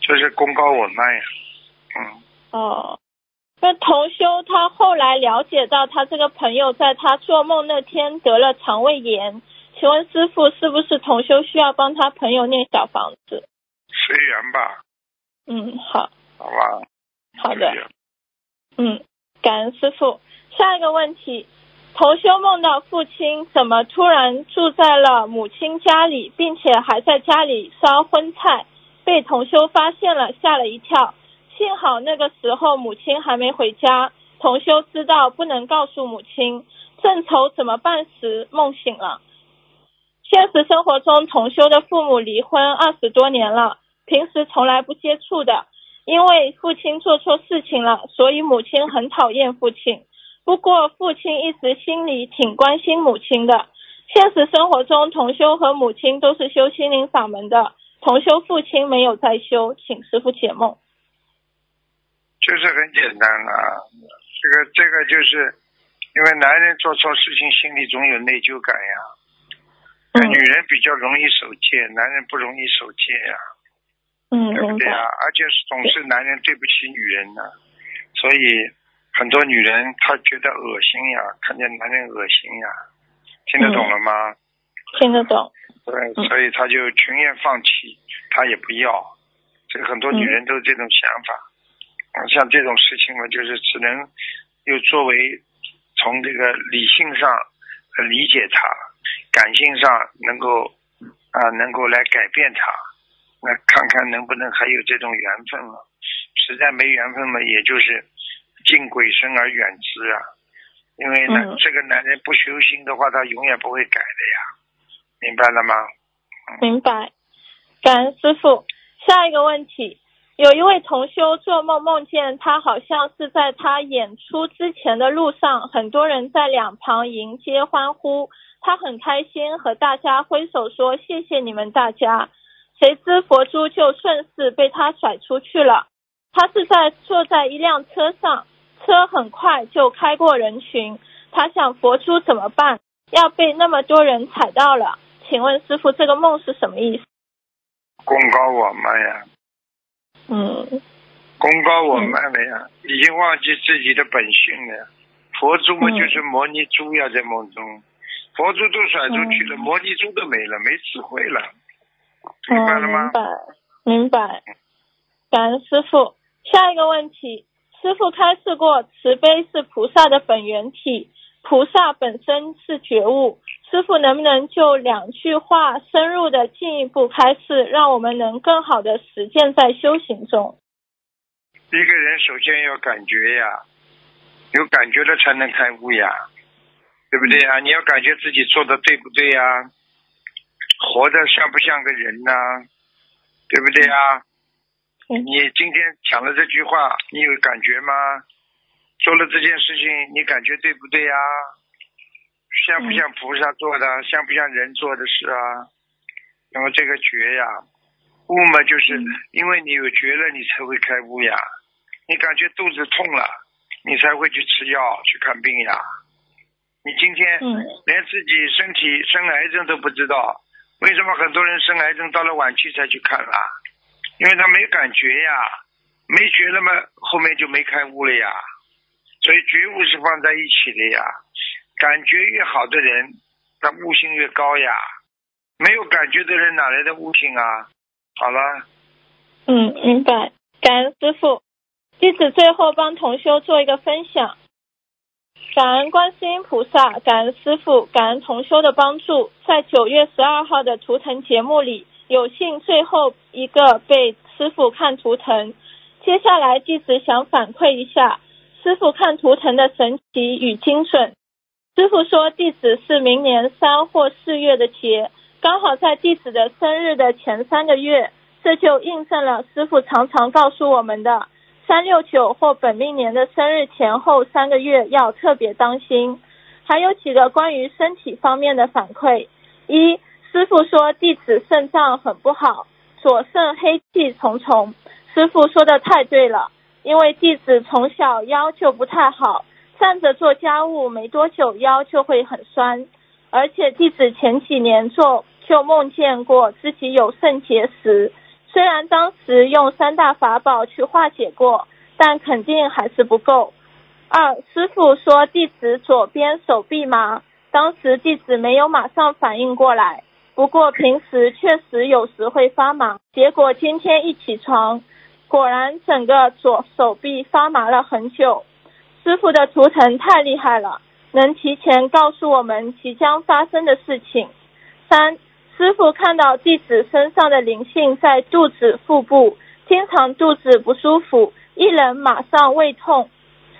Speaker 2: 就是功高我慢呀。嗯，
Speaker 4: 哦，那同修他后来了解到他这个朋友在他做梦那天得了肠胃炎，请问师傅是不是同修需要帮他朋友念小房子？
Speaker 2: 随缘吧，
Speaker 4: 嗯，好，
Speaker 2: 好吧？
Speaker 4: 好的嗯，感恩师傅。下一个问题，同修梦到父亲怎么突然住在了母亲家里，并且还在家里烧荤菜，被同修发现了，吓了一跳。幸好那个时候母亲还没回家，同修知道不能告诉母亲，正愁怎么办时，梦醒了。现实生活中，同修的父母离婚二十多年了，平时从来不接触的，因为父亲做错事情了，所以母亲很讨厌父亲。不过父亲一直心里挺关心母亲的。现实生活中，同修和母亲都是修心灵法门的，同修父亲没有在修，请师傅解梦。
Speaker 2: 就是很简单了，这个这个就是因为男人做错事情心里总有内疚感呀，
Speaker 4: 嗯
Speaker 2: 女人比较容易守戒，男人不容易守戒呀，
Speaker 4: 嗯，
Speaker 2: 对不对啊？而且是总是男人对不起女人呢，所以很多女人她觉得恶心呀，看见男人恶心呀，听得懂了吗？
Speaker 4: 听得懂。
Speaker 2: 对，
Speaker 4: 嗯
Speaker 2: 所以她就情愿放弃，她也不要。这个很多女人都是这种想法。啊，像这种事情嘛，就是只能又作为从这个理性上呃理解它，感性上能够啊能够来改变它，那看看能不能还有这种缘分了。实在没缘分嘛，也就是敬鬼神而远之啊。因为男、
Speaker 4: 嗯
Speaker 2: 这个男人不修心的话，他永远不会改的呀，明白了吗？
Speaker 4: 明白，感恩师傅。下一个问题，有一位同修做梦梦见他好像是在他演出之前的路上，很多人在两旁迎接欢呼，他很开心，和大家挥手说谢谢你们大家。谁知佛珠就顺势被他甩出去了。他是在坐在一辆车上，车很快就开过人群，他想佛珠怎么办？要被那么多人踩到了。请问师傅，这个梦是什么意思？
Speaker 2: 功高我们呀，
Speaker 4: 嗯
Speaker 2: 功高我慢了呀，已经忘记自己的本性了呀。佛珠嘛，
Speaker 4: 嗯
Speaker 2: 就是摩尼珠呀，在梦中，佛珠都甩出去了，
Speaker 4: 嗯
Speaker 2: 摩尼珠都没了，没智慧了，
Speaker 4: 哦，
Speaker 2: 明白了吗
Speaker 4: 明？白，明白。感恩师傅。下一个问题，师傅开示过，慈悲是菩萨的本源体，菩萨本身是觉悟。师傅能不能就两句话深入的进一步开示，让我们能更好的实践在修行中？
Speaker 2: 一个人首先要感觉呀，有感觉了才能开悟呀，对不对呀？你要感觉自己做的对不对呀？活得像不像个人呐、对不对呀？
Speaker 4: 嗯
Speaker 2: 你今天讲了这句话，你有感觉吗？做了这件事情，你感觉对不对呀？像不像菩萨做的？像不像人做的事啊？那么这个觉呀，悟嘛，就是因为你有觉了，你才会开悟呀。你感觉肚子痛了，你才会去吃药去看病呀。你今天
Speaker 4: 嗯
Speaker 2: 连自己身体生癌症都不知道，为什么很多人生癌症到了晚期才去看啦？因为他没感觉呀，没觉了嘛，后面就没开悟了呀。所以觉悟是放在一起的呀，感觉越好的人，他悟性越高呀。没有感觉的人哪来的悟性啊？好了，
Speaker 4: 嗯，明白。感恩师傅，弟子最后帮同修做一个分享。感恩观世音菩萨，感恩师傅，感恩同修的帮助。在九月十二号的图腾节目里，有幸最后一个被师傅看图腾。接下来弟子想反馈一下师傅看图腾的神奇与精准。师傅说弟子是明年三或四月的劫，刚好在弟子的生日的前三个月，这就印证了师傅常常告诉我们的三六九或本命年的生日前后三个月要特别当心。还有几个关于身体方面的反馈：一，师傅说弟子肾脏很不好，左肾黑气重重。师傅说的太对了，因为弟子从小腰就不太好，站着做家务没多久腰就会很酸，而且弟子前几年做就梦见过自己有肾结石，虽然当时用三大法宝去化解过，但肯定还是不够。二，师傅说弟子左边手臂麻，当时弟子没有马上反应过来，不过平时确实有时会发麻，结果今天一起床，果然整个左手臂发麻了很久。师傅的图腾太厉害了，能提前告诉我们即将发生的事情。三，师傅看到弟子身上的灵性在肚子、腹部，经常肚子不舒服，一人马上胃痛。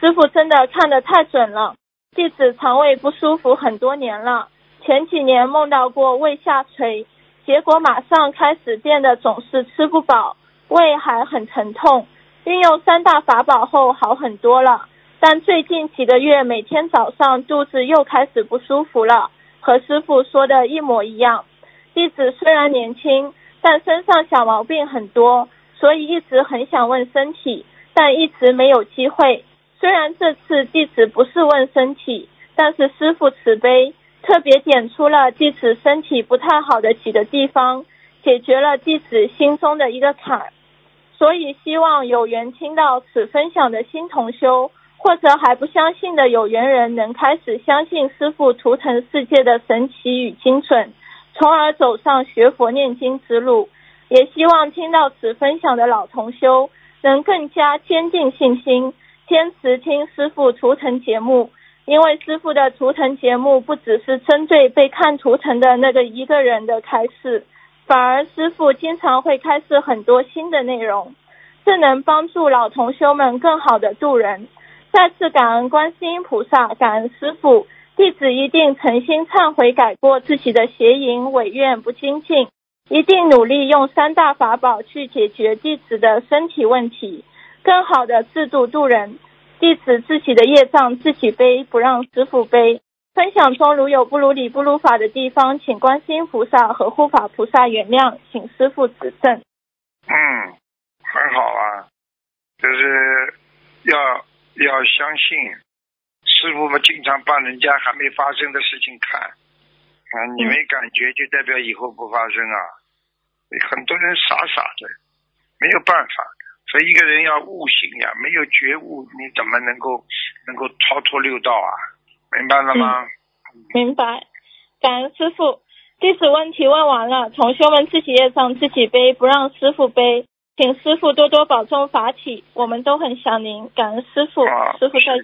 Speaker 4: 师傅真的看得太准了，弟子肠胃不舒服很多年了，前几年梦到过胃下垂，结果马上开始变得总是吃不饱，胃还很疼痛。运用三大法宝后好很多了，但最近几个月每天早上肚子又开始不舒服了，和师傅说的一模一样。弟子虽然年轻，但身上小毛病很多，所以一直很想问身体，但一直没有机会。虽然这次弟子不是问身体，但是师傅慈悲，特别点出了弟子身体不太好的几个地方，解决了弟子心中的一个坎。所以希望有缘听到此分享的新同修，或者还不相信的有缘人，能开始相信师傅图腾世界的神奇与精准，从而走上学佛念经之路。也希望听到此分享的老同修，能更加坚定信心，坚持听师傅图腾节目。因为师傅的图腾节目不只是针对被看图腾的那个一个人的开示。反而师傅经常会开设很多新的内容，这能帮助老同修们更好的度人。再次感恩观世音菩萨，感恩师傅，弟子一定诚心忏悔改过自己的邪淫违愿不精进，一定努力用三大法宝去解决弟子的身体问题，更好的自度度人。弟子自己的业障自己背，不让师傅背。分享中如有不如理不如法的地方，请观世音菩萨和护法菩萨原谅，请师傅指正。
Speaker 2: 嗯，很好啊，就是要要相信师傅们经常帮人家还没发生的事情看啊，你没感觉就代表以后不发生啊。很多人傻傻的，没有办法，所以一个人要悟性呀，没有觉悟，你怎么能够能够超脱六道啊？明白了吗？
Speaker 4: 明白，感恩师傅。弟子问题问完了，同学们自己业障自己背，不让师傅背，请师傅多多保重法体。我们都很想您，感恩师傅。师傅再见。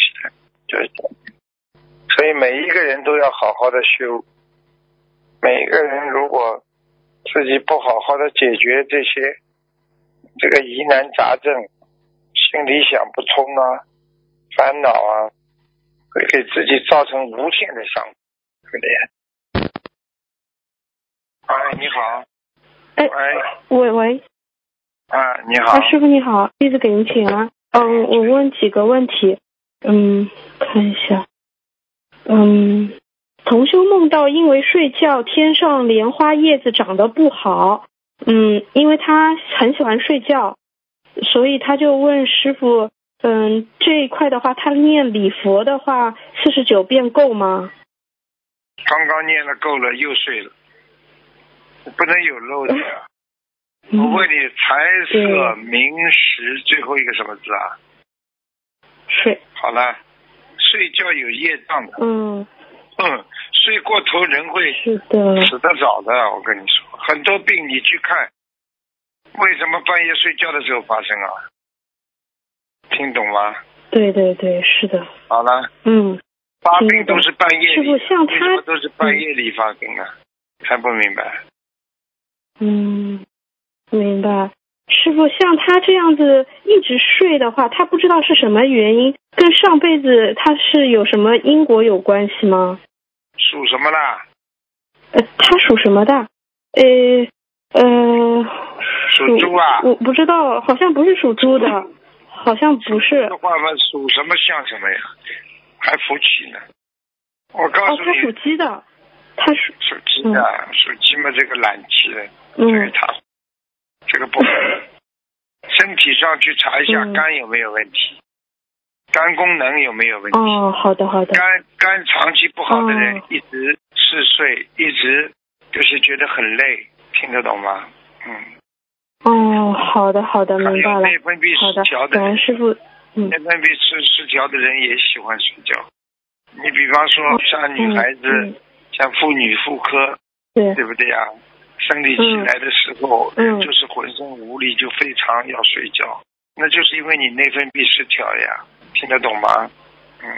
Speaker 2: 对。所以每一个人都要好好的修。每个人如果自己不好好的解决这些这个疑难杂症，心里想不通啊，烦恼啊。会给自己造成无限的伤，对不对。哎，你好。
Speaker 5: 哎。喂。喂喂。
Speaker 2: 啊，你好。
Speaker 5: 师傅你好，弟子给您请安。嗯，我问几个问题。嗯，看一下。嗯，同修梦到因为睡觉，天上莲花叶子长得不好。嗯，因为他很喜欢睡觉，所以他就问师傅。嗯，这一块的话，他念礼佛的话，四十九遍够吗？
Speaker 2: 刚刚念了够了，又睡了，不能有漏的呀。我问你，财色名食最后一个什么字啊？
Speaker 5: 睡。
Speaker 2: 好了，睡觉有业障的。
Speaker 5: 嗯。
Speaker 2: 嗯，睡过头人会
Speaker 5: 是的
Speaker 2: 死得早的。我跟你说，很多病你去看，为什么半夜睡觉的时候发生啊？听懂吗？
Speaker 5: 对对对，是的。
Speaker 2: 好了。
Speaker 5: 嗯。
Speaker 2: 发病都是半夜
Speaker 5: 里，像他
Speaker 2: 什么都是半夜里发病啊？还不明白？
Speaker 5: 嗯，明白。师傅，像他这样子一直睡的话，他不知道是什么原因，跟上辈子他是有什么因果有关系吗？
Speaker 2: 属什么的？
Speaker 5: 呃，他属什么的？呃呃。
Speaker 2: 属猪啊？
Speaker 5: 我不知道，好像不是属猪的。好像不是。
Speaker 2: 的话嘛，属什么像什么呀？还福气呢。我告诉你。哦，
Speaker 5: 他属鸡的。他属
Speaker 2: 属鸡的，属鸡嘛，这个懒气，
Speaker 5: 这
Speaker 2: 个他，这个不好。身体上去查一下肝有没有问题，肝功能有没有问题？
Speaker 5: 哦，好的好的。
Speaker 2: 肝肝长期不好的人，一直嗜睡，一直就是觉得很累，听得懂吗？嗯。
Speaker 5: 哦，好的好的，明白了。
Speaker 2: 内分泌失调的
Speaker 5: 人，师傅，
Speaker 2: 内分泌失失调的人也喜欢睡觉。你比方说，像女孩子，像妇女妇科，
Speaker 5: 对
Speaker 2: 对不对呀？生理期来的时候，就是浑身无力，就非常要睡觉。那就是因为你内分泌失调呀，听得懂吗？嗯。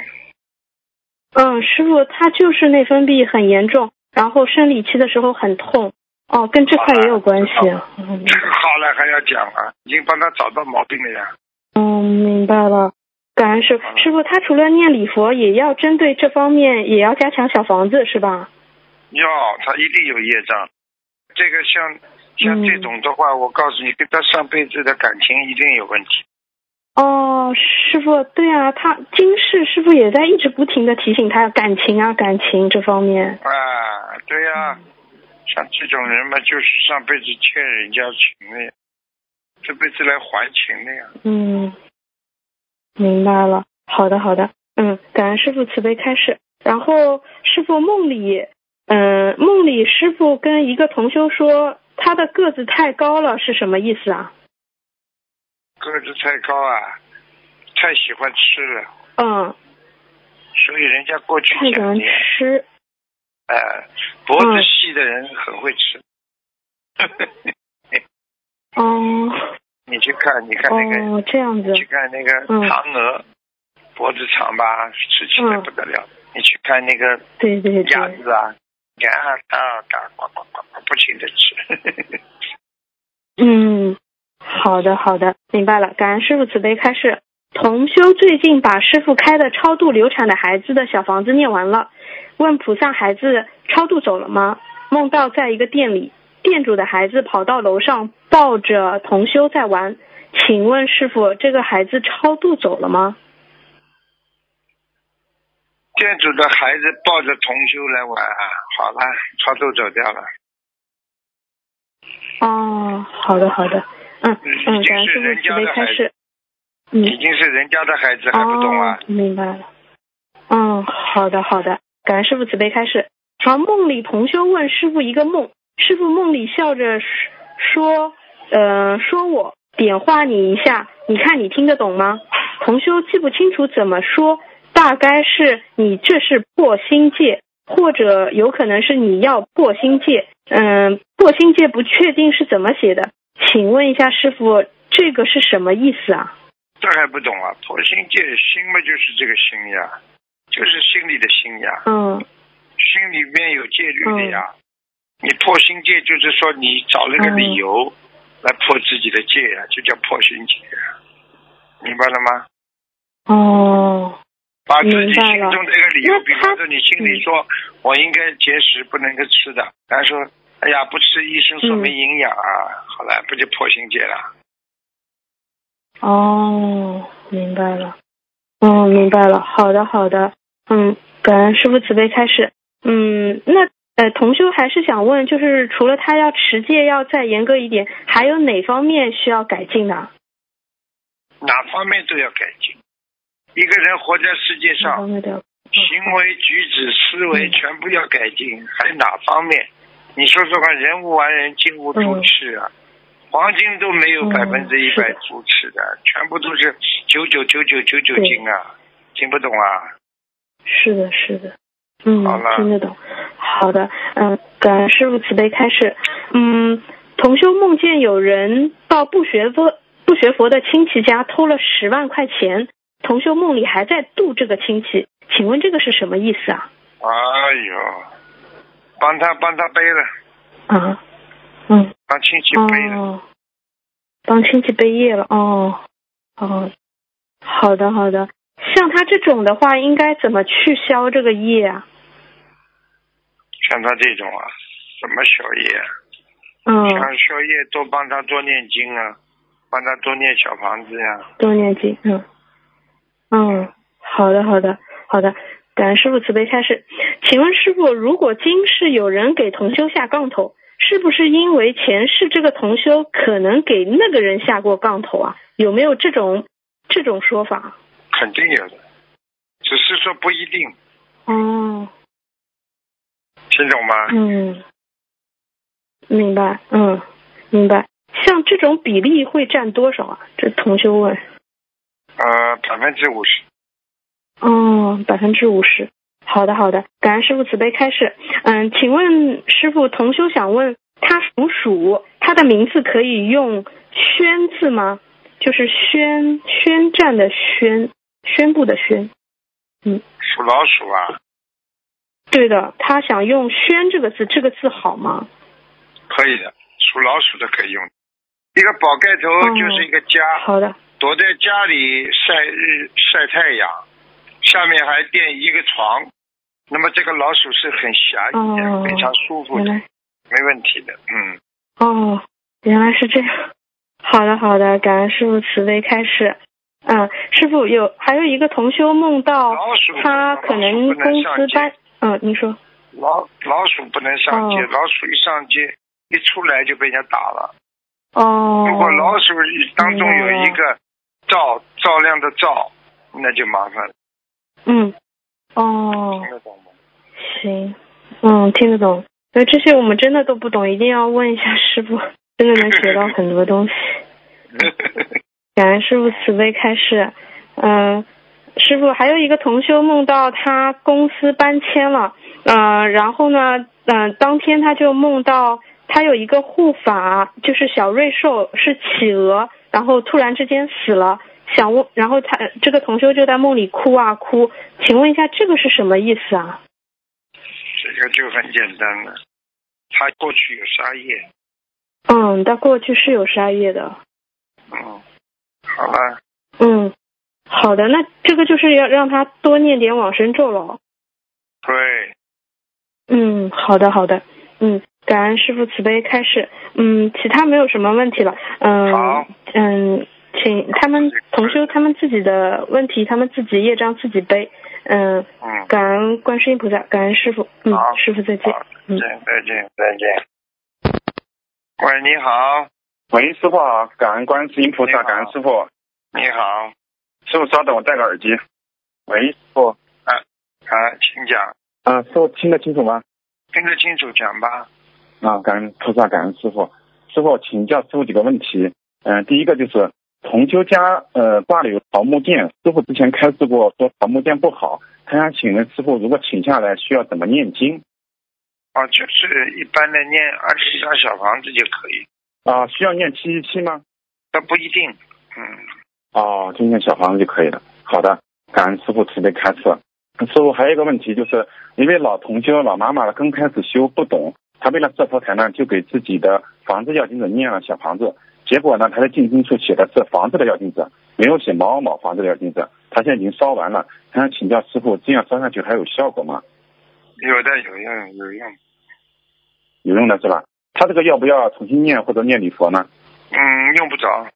Speaker 5: 嗯，师傅，他就是内分泌很严重，然后生理期的时候很痛。哦，跟这块也有关系。嗯，
Speaker 2: 好了，还要讲啊？已经帮他找到毛病了呀。
Speaker 5: 嗯，明白了。感恩师傅，师傅，他除了念礼佛，也要针对这方面，也要加强小房子，是吧？
Speaker 2: 要，他一定有业障。这个像像这种的话，我告诉你，跟他上辈子的感情一定有问题。
Speaker 5: 哦，师傅，对啊，他今世师傅也在一直不停的提醒他感情啊，感情这方面。
Speaker 2: 啊，对呀，像这种人嘛，就是上辈子欠人家情的呀，这辈子来还情的呀。
Speaker 5: 嗯。明白了，好的好的，嗯，感恩师傅慈悲开示。然后师傅梦里，嗯，梦里师傅跟一个同修说他的个子太高了，是什么意思啊？
Speaker 2: 个子太高啊，太喜欢吃了。
Speaker 5: 嗯。
Speaker 2: 所以人家过去
Speaker 5: 太喜欢吃。
Speaker 2: 哎，脖子细的人很会吃。
Speaker 5: 哦。
Speaker 2: 你去看，你看那个，
Speaker 5: 哦，这样子，
Speaker 2: 去看那个嫦娥，脖子长吧，吃起来不得了。你去看那个，
Speaker 5: 对对对，
Speaker 2: 鸭子啊，啊啊嘎呱呱呱呱不停的吃。
Speaker 5: 嗯，好的好的，明白了。感恩师傅慈悲开示。同修最近把师傅开的超度流产的孩子的小房子念完了，问菩萨孩子超度走了吗？梦到在一个店里。店主的孩子跑到楼上，抱着同修在玩。请问师傅，这个孩子超度走了吗？
Speaker 2: 店主的孩子抱着同修来玩，好了，他都走掉了。
Speaker 5: 哦，好的好的，嗯嗯，感恩师傅慈悲开示。嗯，
Speaker 2: 已经是人家的孩子，还不懂啊？
Speaker 5: 明白了。嗯，好的好的，感恩师傅慈悲开示。好，梦里同修问师傅一个梦。师傅梦里笑着说：“呃，说我点化你一下，你看你听得懂吗？”同修记不清楚怎么说，大概是你这是破心戒，或者有可能是你要破心戒。嗯，破心戒不确定是怎么写的，请问一下师傅，这个是什么意思啊？
Speaker 2: 这还不懂啊？破心戒心嘛，就是这个心呀，就是心里的心呀。
Speaker 5: 嗯，
Speaker 2: 心里面有戒律的呀。你破心戒，就是说你找了个理由来破自己的戒呀，就叫破心戒，明白了吗？
Speaker 5: 哦，
Speaker 2: 把自己心中的一个理由，比方说你心里说我应该节食，不能够吃的，他说哎呀不吃，医生说没营养啊，好了，不就破心戒了？
Speaker 5: 哦，明白了，哦，明白了，好的好的，嗯，感恩师傅慈悲开示，嗯，那。呃，同修还是想问，就是除了他要持戒要再严格一点，还有哪方面需要改进呢？
Speaker 2: 哪方面都要改进。一个人活在世界上，行为举止、思维全部要改进，还哪方面？你说说看，人无完人，金无足赤啊！黄金都没有百分之一百足赤的，全部都是九九九九九九金啊！听不懂啊？
Speaker 5: 是的，是的。嗯，好听得懂。好的，嗯，感恩师傅慈悲开示。嗯，同修梦见有人到不学佛不学佛的亲戚家偷了十万块钱，同修梦里还在度这个亲戚，请问这个是什么意思啊？
Speaker 2: 哎呦，帮他帮他背了。
Speaker 5: 啊，嗯。
Speaker 2: 帮亲戚背了。
Speaker 5: 帮亲戚背业了哦。哦，好的好的。像他这种的话，应该怎么去消这个业啊？
Speaker 2: 像他这种啊，怎么消业、啊？
Speaker 5: 嗯。
Speaker 2: 像消业多帮他多念经啊，帮他多念小房子呀。
Speaker 5: 多念经，嗯。嗯，好的，好的，好的。感恩师傅慈悲开示。请问师傅，如果今世有人给同修下杠头，是不是因为前世这个同修可能给那个人下过杠头啊？有没有这种这种说法？
Speaker 2: 肯定有的，只是说不一定。
Speaker 5: 哦。
Speaker 2: 听懂吗？
Speaker 5: 嗯，明白，嗯，明白。像这种比例会占多少啊？这同修问。
Speaker 2: 呃，百分之五十。
Speaker 5: 哦，百分之五十。好的，好的。感恩师傅慈悲开示。嗯，请问师傅，同修想问，他属鼠，他的名字可以用宣字吗？就是宣宣战的宣，宣布的宣。嗯。
Speaker 2: 属老鼠啊。
Speaker 5: 对的，他想用“宣”这个字，这个字好吗？
Speaker 2: 可以的，属老鼠的可以用。一个宝盖头就是一个家，
Speaker 5: 好的，
Speaker 2: 躲在家里晒日晒太阳，下面还垫一个床，那么这个老鼠是很狭义的，
Speaker 5: 哦
Speaker 2: 非常舒服的，没问题的。嗯，
Speaker 5: 哦，原来是这样。好的，好的，感恩师傅慈悲开始。嗯，师傅有还有一个同修梦到他可能公司搬，嗯，您说，
Speaker 2: 老老鼠不能上街，
Speaker 5: 哦
Speaker 2: 老鼠一上街一出来就被人家打了。
Speaker 5: 哦，
Speaker 2: 如果老鼠当中有一个照照亮的照，那就麻烦了，
Speaker 5: 嗯，哦
Speaker 2: 听，得懂吗？
Speaker 5: 行，嗯，听得懂。那这些我们真的都不懂，一定要问一下师傅，真的能学到很多东西。感恩师傅慈悲开示。嗯、师傅还有一个同修梦到他公司搬迁了，嗯、然后呢，嗯、当天他就梦到他有一个护法，就是小瑞兽是企鹅，然后突然之间死了。想问，然后他这个同修就在梦里哭啊哭，请问一下这个是什么意思啊？
Speaker 2: 这个就很简单了，他过去有杀业，
Speaker 5: 嗯，他过去是有杀业的。
Speaker 2: 嗯，好吧，
Speaker 5: 嗯，好的，那这个就是要让他多念点往生咒了。
Speaker 2: 对，
Speaker 5: 嗯，好的，好的。嗯，感恩师傅慈悲开示。嗯，其他没有什么问题了。嗯
Speaker 2: 好，
Speaker 5: 嗯，请他们同修他们自己的问题，他们自己业障自己背。嗯，
Speaker 2: 嗯，
Speaker 5: 感恩观世音菩萨，感恩师傅。嗯，师傅再见。嗯
Speaker 2: 再见，再见，再见。喂，你好，
Speaker 6: 喂，师傅好，感恩观世音菩萨，感恩师傅。
Speaker 2: 你好，
Speaker 6: 师傅稍等，我戴个耳机。喂，师傅，
Speaker 2: 啊，请讲，
Speaker 6: 啊，师傅听得清楚吗？
Speaker 2: 听得清楚讲吧。
Speaker 6: 啊，感恩菩萨，感恩师傅。师傅，请教师傅几个问题。嗯、第一个就是同修家呃挂了有桃木剑，师傅之前开示过说桃木剑不好，他想请问师傅，如果请下来需要怎么念经？
Speaker 2: 啊，就是一般的念二十一张小房子就可以，
Speaker 6: 啊，需要念七七七吗？
Speaker 2: 那不一定。嗯，
Speaker 6: 哦，就念小房子就可以了。好的，感恩师傅慈悲开示。师傅还有一个问题，就是因为老同修老妈妈刚开始修不懂，她为了这佛台呢，就给自己的房子要金子念了小房子，结果呢，他的进京处写的是房子的要金子，没有写某某某房子的要金子。他现在已经烧完了，他想请教师傅，这样烧下去还有效果吗？
Speaker 2: 有的有用有用。
Speaker 6: 有用的是吧？他这个要不要重新念或者念礼佛呢？
Speaker 2: 嗯，用不着。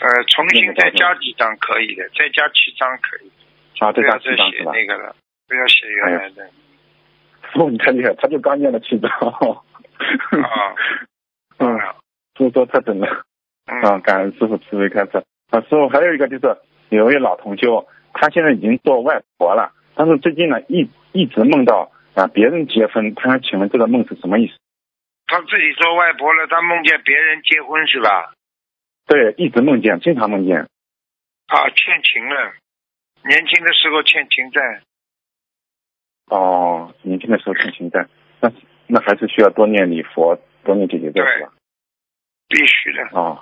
Speaker 2: 呃，重新再加几张可以的，再加七张可以。
Speaker 6: 啊，
Speaker 2: 不
Speaker 6: 再加七张是吧？
Speaker 2: 那个了，不要写原来的。
Speaker 6: 师傅你太厉害，他就刚念了七张。
Speaker 2: 啊，
Speaker 6: 嗯，师傅说太准了。啊，
Speaker 2: 嗯，
Speaker 6: 感恩师傅慈悲开示。啊，师傅还有一个就是有一位老同修，他现在已经做外婆了，但是最近呢一一直梦到啊别人结婚，他想请问这个梦是什么意思？
Speaker 2: 他自己做外婆了，他梦见别人结婚是吧？
Speaker 6: 对，一直梦见，经常梦见。
Speaker 2: 啊，欠情了，年轻的时候欠情债。
Speaker 6: 哦，年轻的时候看情债，那那还是需要多念礼佛，多念姐姐咒是吧？
Speaker 2: 必须的。
Speaker 6: 哦，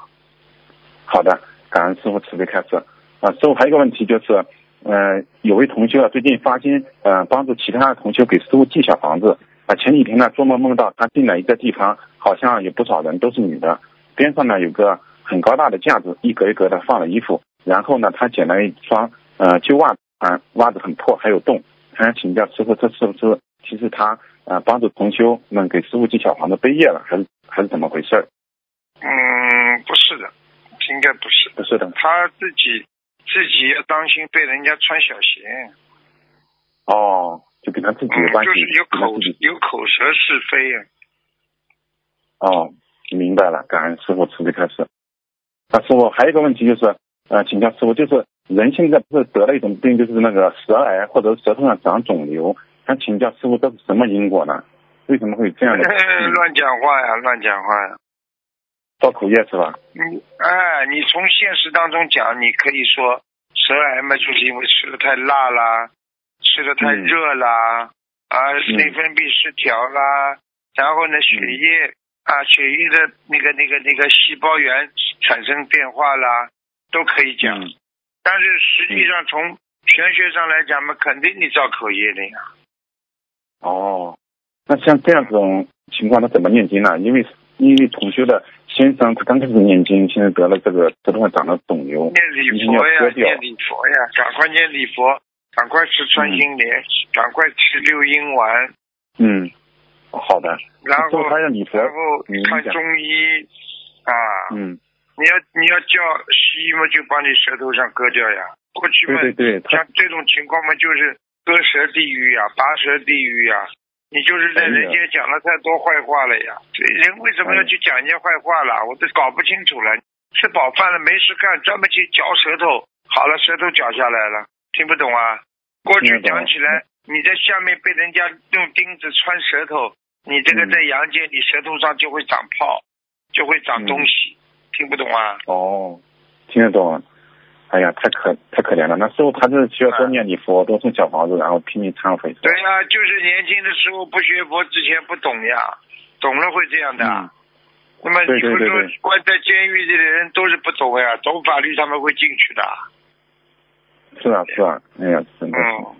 Speaker 6: 好的，感恩师傅慈悲开示。啊，师傅还有一个问题就是，呃，有位同修啊，最近发心呃帮助其他的同修给师傅寄小房子啊。前几天呢，做梦梦到他进了一个地方，好像有不少人都是女的，边上呢有个很高大的架子，一格一格的放了衣服，然后呢，他捡了一双呃旧袜子啊，袜子很破，还有洞。他想请教师傅，这是不是其实他呃帮助同修们给师傅寄小房子背业了，还是还是怎么回事？
Speaker 2: 嗯，不是的，应该不是。
Speaker 6: 不是的，
Speaker 2: 他自己自己要当心被人家穿小鞋，
Speaker 6: 哦，就跟他自己
Speaker 2: 嗯
Speaker 6: 有，关系，
Speaker 2: 就是有口有口舌是非呀。
Speaker 6: 哦，明白了，感恩师傅慈悲开示。那师傅还有一个问题就是，呃，请教师傅，就是人现在不是得了一种病，就是那个舌癌或者舌头上长肿瘤，想请教师傅这是什么因果呢？为什么会有这样的？嗯
Speaker 2: 乱讲话呀，乱讲话呀！
Speaker 6: 造口业是吧？
Speaker 2: 嗯哎，你从现实当中讲，你可以说舌癌嘛，就是因为吃的太辣啦，吃的太
Speaker 6: 嗯
Speaker 2: 热啦，啊，内分泌失调啦，然后呢，血液啊，血液的那个那个那个细胞源产生变化啦，都可以讲。
Speaker 6: 嗯
Speaker 2: 但是实际上从玄学上来讲嘛，肯定你造口业的呀。
Speaker 6: 哦，那像这样这种情况，他怎么念经呢？因为因为同修的先生他刚开始念经，现在得了这个舌头上长了肿瘤，
Speaker 2: 念礼佛呀，念礼佛呀，赶快念礼佛，赶快吃穿心莲，赶快吃六阴丸，
Speaker 6: 嗯，好的，
Speaker 2: 然后然后看中医啊，
Speaker 6: 嗯，
Speaker 2: 你要你要叫西医嘛，就把你舌头上割掉呀。过去嘛，
Speaker 6: 对对对，
Speaker 2: 像这种情况嘛，就是割舌地狱呀，拔舌地狱呀。你就是在人间讲了太多坏话了呀！这人为什么要去讲人家坏话了？我都搞不清楚了。吃饱饭了没事干，专门去嚼舌头，好了，舌头嚼下来了，听不懂啊？过去讲起来，你在下面被人家用钉子穿舌头，你这个
Speaker 6: 嗯
Speaker 2: 在阳间，你舌头上就会长泡，就会长东西，听不懂啊？
Speaker 6: 哦，听得懂。哎呀，太可太可怜了。那师傅他是需要多念礼佛，多送小房子，然后拼命忏悔。
Speaker 2: 对呀、就是年轻的时候不学佛之前不懂呀，懂了会这样的。
Speaker 6: 嗯
Speaker 2: 那么你不说关在监狱里的人都是不懂呀，懂法律他们会进去的。
Speaker 6: 是啊是啊，哎呀，真的。
Speaker 2: 嗯，好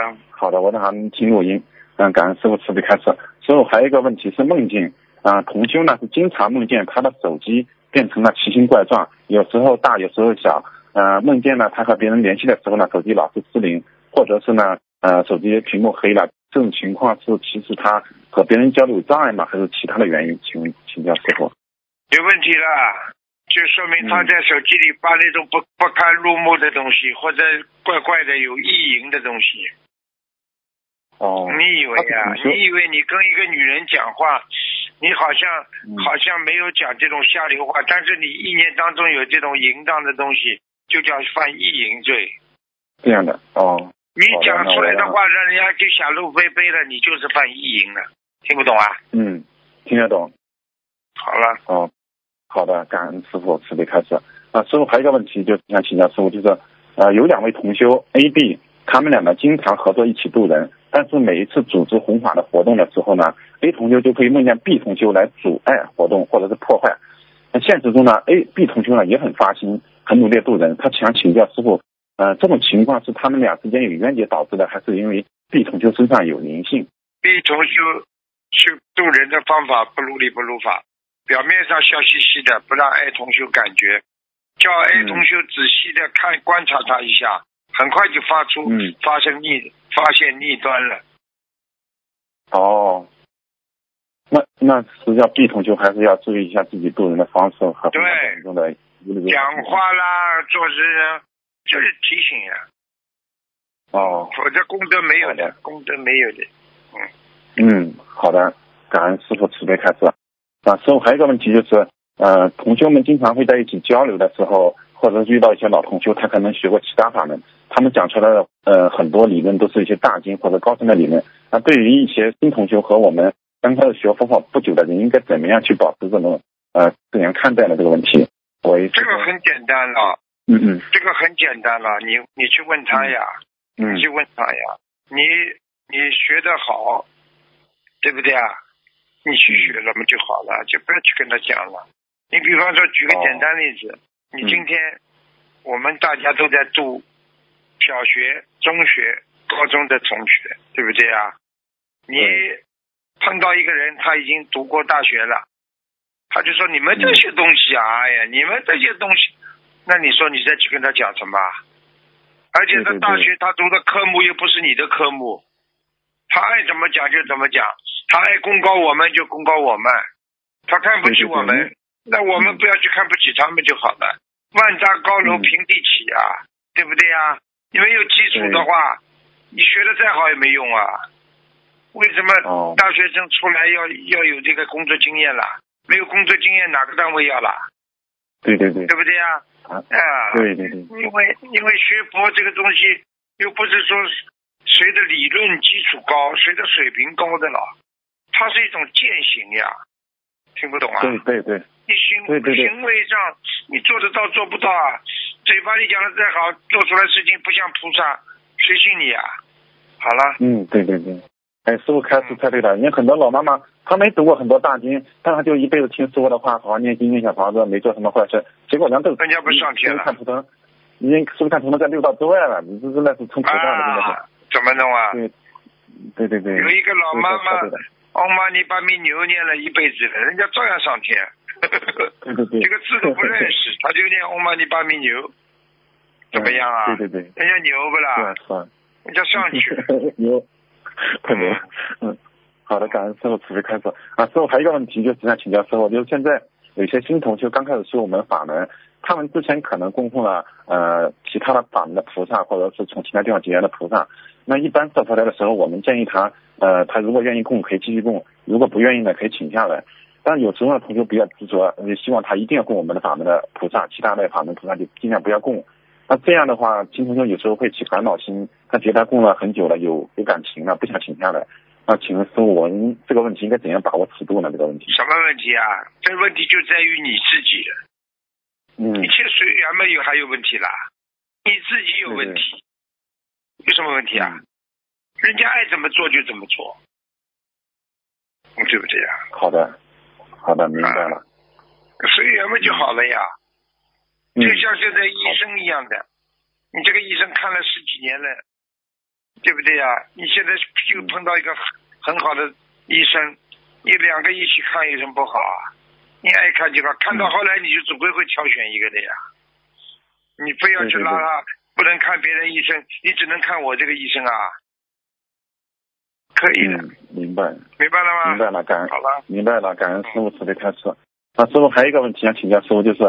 Speaker 2: 了，
Speaker 6: 好的，我让他们听录音。嗯，感恩师傅慈悲开示。师傅还有一个问题是梦境啊、同修呢是经常梦见他的手机变成了奇形怪状，有时候大，有时候小。呃，梦见呢他和别人联系的时候呢，手机老是失灵，或者是呢呃手机屏幕黑了。这种情况是其实他和别人交流有障碍吗？还是其他的原因？请问请教师傅。
Speaker 2: 有问题了，就说明他
Speaker 6: 嗯
Speaker 2: 在手机里发那种不不堪入目的东西，或者怪怪的有意淫的东西。
Speaker 6: 哦，
Speaker 2: 你以为呀、
Speaker 6: 他是同修
Speaker 2: 你以为你跟一个女人讲话，你好像、
Speaker 6: 嗯
Speaker 2: 好像没有讲这种下流话，但是你一年当中有这种淫荡的东西，就叫犯意淫罪。
Speaker 6: 这样的哦，
Speaker 2: 你讲出来的话，让人家就想入非非了，你就是犯意淫了，听不懂啊？
Speaker 6: 嗯，听得懂。
Speaker 2: 好了，
Speaker 6: 哦，好的，感恩师傅慈悲开示。啊，师傅还有一个问题，就是想请教师傅，就是呃，有两位同修 A、B，他们两个经常合作一起渡人，但是每一次组织弘法的活动的时候呢，A 同修就可以梦见 B 同修来阻碍活动或者是破坏。那现实中呢，A、B 同修呢也很发心，很努力地渡人。他想请教师傅，呃，这种情况是他们俩之间有冤结导致的，还是因为 B 同修身上有灵性
Speaker 2: ？B 同修去渡人的方法不如理不如法，表面上笑嘻嘻的，不让 A 同修感觉，叫 A
Speaker 6: 嗯
Speaker 2: 同修仔细的看观察他一下，很快就发出、
Speaker 6: 嗯
Speaker 2: 发生逆发现逆端了。
Speaker 6: 哦，那那实际上 B 同学还是要注意一下自己渡人的方式和
Speaker 2: 对
Speaker 6: 中的一路
Speaker 2: 讲话啦，做事啊，就是提醒呀、
Speaker 6: 哦，
Speaker 2: 否则功德没有的，功德没有的。
Speaker 6: 嗯嗯，好的，感恩师傅慈悲开示。啊，师傅还有一个问题就是，呃，同修们经常会在一起交流的时候，或者遇到一些老同修，他可能学过其他法门，他们讲出来的呃很多理论都是一些大经或者高深的理论。那对于一些新同修和我们刚开始学佛法不久的人，应该怎么样去保持这种呃怎样看待的这个问题？我也
Speaker 2: 这个很简单了，
Speaker 6: 嗯嗯
Speaker 2: 这个很简单了，你你去问他呀，
Speaker 6: 嗯
Speaker 2: 你去问他呀，你你学得好，对不对啊？你去学了嘛就好了，就不要去跟他讲了。你比方说，举个
Speaker 6: 哦
Speaker 2: 简单例子，你
Speaker 6: 嗯
Speaker 2: 今天我们大家都在读小学、中学、高中的同学，对不对啊？你
Speaker 6: 对
Speaker 2: 碰到一个人，他已经读过大学了，他就说你们这些东西啊，哎呀，你们这些东西，那你说你再去跟他讲什么啊？而且他大学他读的科目又不是你的科目，他爱怎么讲就怎么讲，他爱公告我们就公告我们，他看不起
Speaker 6: 对对对
Speaker 2: 我们，那我们不要去看不起他们就好了。万丈高楼
Speaker 6: 嗯
Speaker 2: 平地起啊，对不对呀、你没有基础的话，你学的再好也没用啊。为什么
Speaker 6: 哦
Speaker 2: 大学生出来要要有这个工作经验啦？没有工作经验，哪个单位要啦？
Speaker 6: 对对对
Speaker 2: 对不对呀、
Speaker 6: 啊
Speaker 2: 啊？
Speaker 6: 对对对
Speaker 2: 因为因为学佛这个东西，又不是说谁的理论基础高，谁的水平高的了，它是一种践行呀，听不懂啊？
Speaker 6: 对对对
Speaker 2: 你行行为上你做得到做不到啊？嘴巴里讲的再好，做出来事情不像菩萨，谁信你啊？好了，
Speaker 6: 嗯对对对。哎，师傅开示太对了。因为很多老妈妈，她没读过很多大经，但她就一辈子听师傅的话，好好念经、念小房子，没做什么坏事。结果人都
Speaker 2: 人家不上天了
Speaker 6: 看图腾，已经师傅看图腾在六道之外了，你这真的是成菩萨了，真的
Speaker 2: 怎么弄啊？
Speaker 6: 对，对对对。
Speaker 2: 有一个老妈妈
Speaker 6: 对的，
Speaker 2: 欧玛尼巴密牛念了一辈子了，人家照样上天。
Speaker 6: 对对对。
Speaker 2: 这个字都不认识，他就念欧玛尼巴密牛，怎么样啊？
Speaker 6: 对对对。
Speaker 2: 人家牛不啦？
Speaker 6: 是。
Speaker 2: 人家上去了。
Speaker 6: 牛，太牛。嗯，好的，感恩师傅慈悲开始啊。师傅还有一个问题，就是想请教师傅，就是现在有些新同学刚开始修我们法门，他们之前可能供奉了呃其他的法门的菩萨，或者是从其他地方结缘的菩萨。那一般设佛台的时候，我们建议他呃，他如果愿意供可以继续供，如果不愿意呢，可以请下来。但有时候呢，同学比较执着，希望他一定要供我们的法门的菩萨，其他的法门菩萨就尽量不要供。那这样的话，金同学有时候会起烦恼心，他觉得他供了很久了，有有感情了，不想请下来。那请问师傅，我们这个问题应该怎样把握尺度呢？这个问题？
Speaker 2: 什么问题啊？这个问题就在于你自己了。
Speaker 6: 嗯。
Speaker 2: 一切随缘嘛，有还有问题啦？你自己有问题，有什么问题啊？人家爱怎么做就怎么做，对不对呀？
Speaker 6: 好的，好的，明白了。
Speaker 2: 随缘嘛就好了呀。
Speaker 6: 嗯。
Speaker 2: 就像现在医生一样的，你这个医生看了十几年了，对不对呀？你现在就碰到一个很好的医生，你两个一起看有什么不好啊？你爱看就看，看到后来你就总归会挑选一个的呀。你非要去拉他，不能看别人医生，你只能看我这个医生啊。可以的，
Speaker 6: 明白。
Speaker 2: 明白了吗？
Speaker 6: 明白了，感恩。
Speaker 2: 好了，
Speaker 6: 明白了，感恩师傅慈悲开示。啊，师傅还有一个问题想请教师傅，就是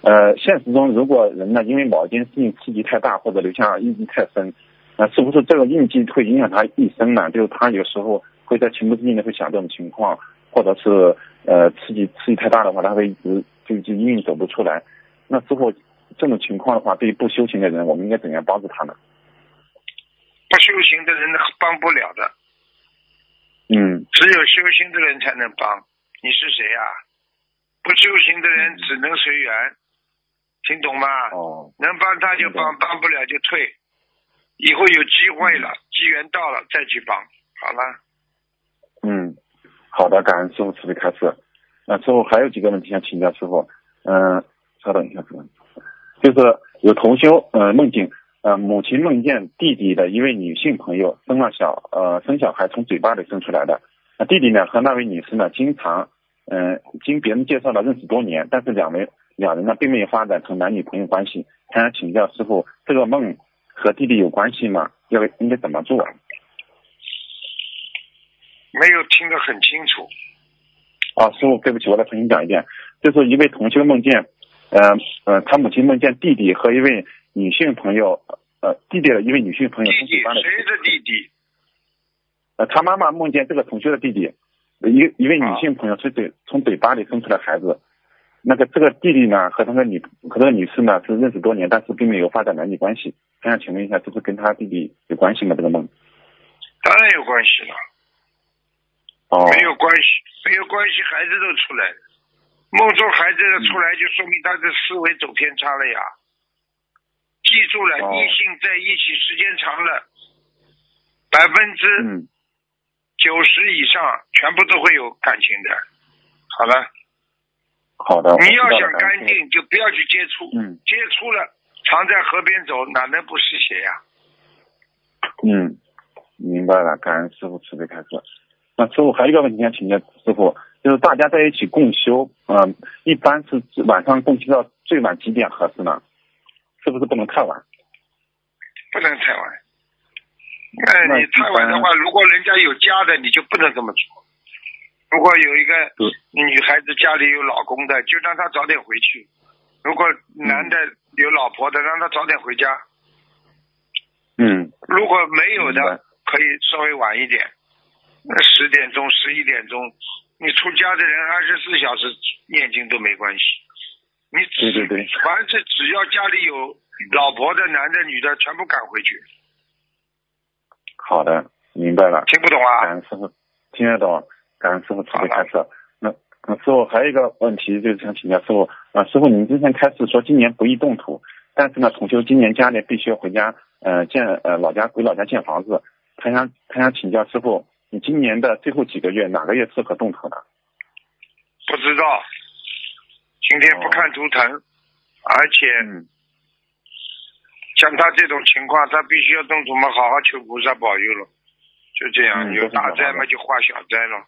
Speaker 6: 呃，现实中如果人呢因为某一件事情刺激太大，或者留下印记太深，那是不是这个印记会影响他一生呢？就是他有时候会在情不自禁的会想这种情况，或者是呃刺激刺激太大的话，他会一直就就阴影走不出来。那之后这种情况的话，对于不修行的人，我们应该怎样帮助他呢？
Speaker 2: 不修行的人帮不了的。
Speaker 6: 嗯。
Speaker 2: 只有修行的人才能帮。你是谁呀、不修行的人只能随缘，听懂吗？
Speaker 6: 哦。
Speaker 2: 能帮他就帮，帮不了就退。以后有机会了，机缘到了再去帮。好了。
Speaker 6: 嗯，好的，感恩师傅慈悲开示。那师傅还有几个问题想请教师傅。嗯、稍等一下，师傅。就是有同修呃梦境呃母亲梦见弟弟的一位女性朋友生了小呃生小孩从嘴巴里生出来的，那弟弟呢和那位女士呢经常嗯、呃经别人介绍了认识多年，但是两人两人呢并没有发展成男女朋友关系。他想请教师傅，这个梦和弟弟有关系吗？要应该怎么做？
Speaker 2: 没有听得很清楚。
Speaker 6: 啊，师傅，对不起，我再重新讲一遍。就是一位同学梦见，呃呃，他母亲梦见弟弟和一位女性朋友，呃，弟弟的一位女性朋友
Speaker 2: 弟弟谁的弟弟？
Speaker 6: 呃，他妈妈梦见这个同学的弟弟，一一位女性朋友从嘴从嘴巴里生出来孩子。那个这个弟弟呢，和他的女和那个女士呢是认识多年，但是并没有发展男女关系。我想请问一下，这是跟他弟弟有关系吗？这个梦？
Speaker 2: 当然有关系了。
Speaker 6: 哦，
Speaker 2: 没有关系，没有关系，孩子都出来了。梦中孩子的出来，就说明他的思维走偏差了呀。记住了，
Speaker 6: 哦
Speaker 2: 异性在一起时间长了，百分之
Speaker 6: 嗯，
Speaker 2: 九十以上全部都会有感情的。好了，
Speaker 6: 好的。
Speaker 2: 你要想干，净，就不要去接触。
Speaker 6: 嗯
Speaker 2: 接触了，常在河边走，哪能不湿鞋呀？
Speaker 6: 嗯，明白了，感恩师傅慈悲开示。那师傅还有一个问题想请教师傅，就是大家在一起共修，嗯、一般是晚上共修到最晚几点合适呢？是不是不能太晚？
Speaker 2: 不能太晚。那你太晚的话，如果人家有家的，你就不能这么做。如果有一个女孩子家里有老公的，就让她早点回去；如果男的有老婆的，让他早点回家。
Speaker 6: 嗯，
Speaker 2: 如果没有的，可以稍微晚一点，那十点钟、十一点钟，你出家的人二十四小时念经都没关系。你只
Speaker 6: 对对对
Speaker 2: 凡是只要家里有老婆的、男的、女的，全部赶回去。
Speaker 6: 好的，明白了。
Speaker 2: 听不懂啊？
Speaker 6: 感恩师傅，听得懂，感恩师傅慈悲开示。那那师傅还有一个问题，就是想请教师傅啊，师傅，您之前开示说今年不宜动土，但是呢，同修今年家里必须要回家，呃，建呃老家回老家建房子，他想他想请教师傅，你今年的最后几个月哪个月适合动土呢？
Speaker 2: 不知道，今天不看图腾，而且
Speaker 6: 嗯
Speaker 2: 像他这种情况，他必须要动土嘛，好好求菩萨保佑了。就这样，有大灾嘛就化小灾了。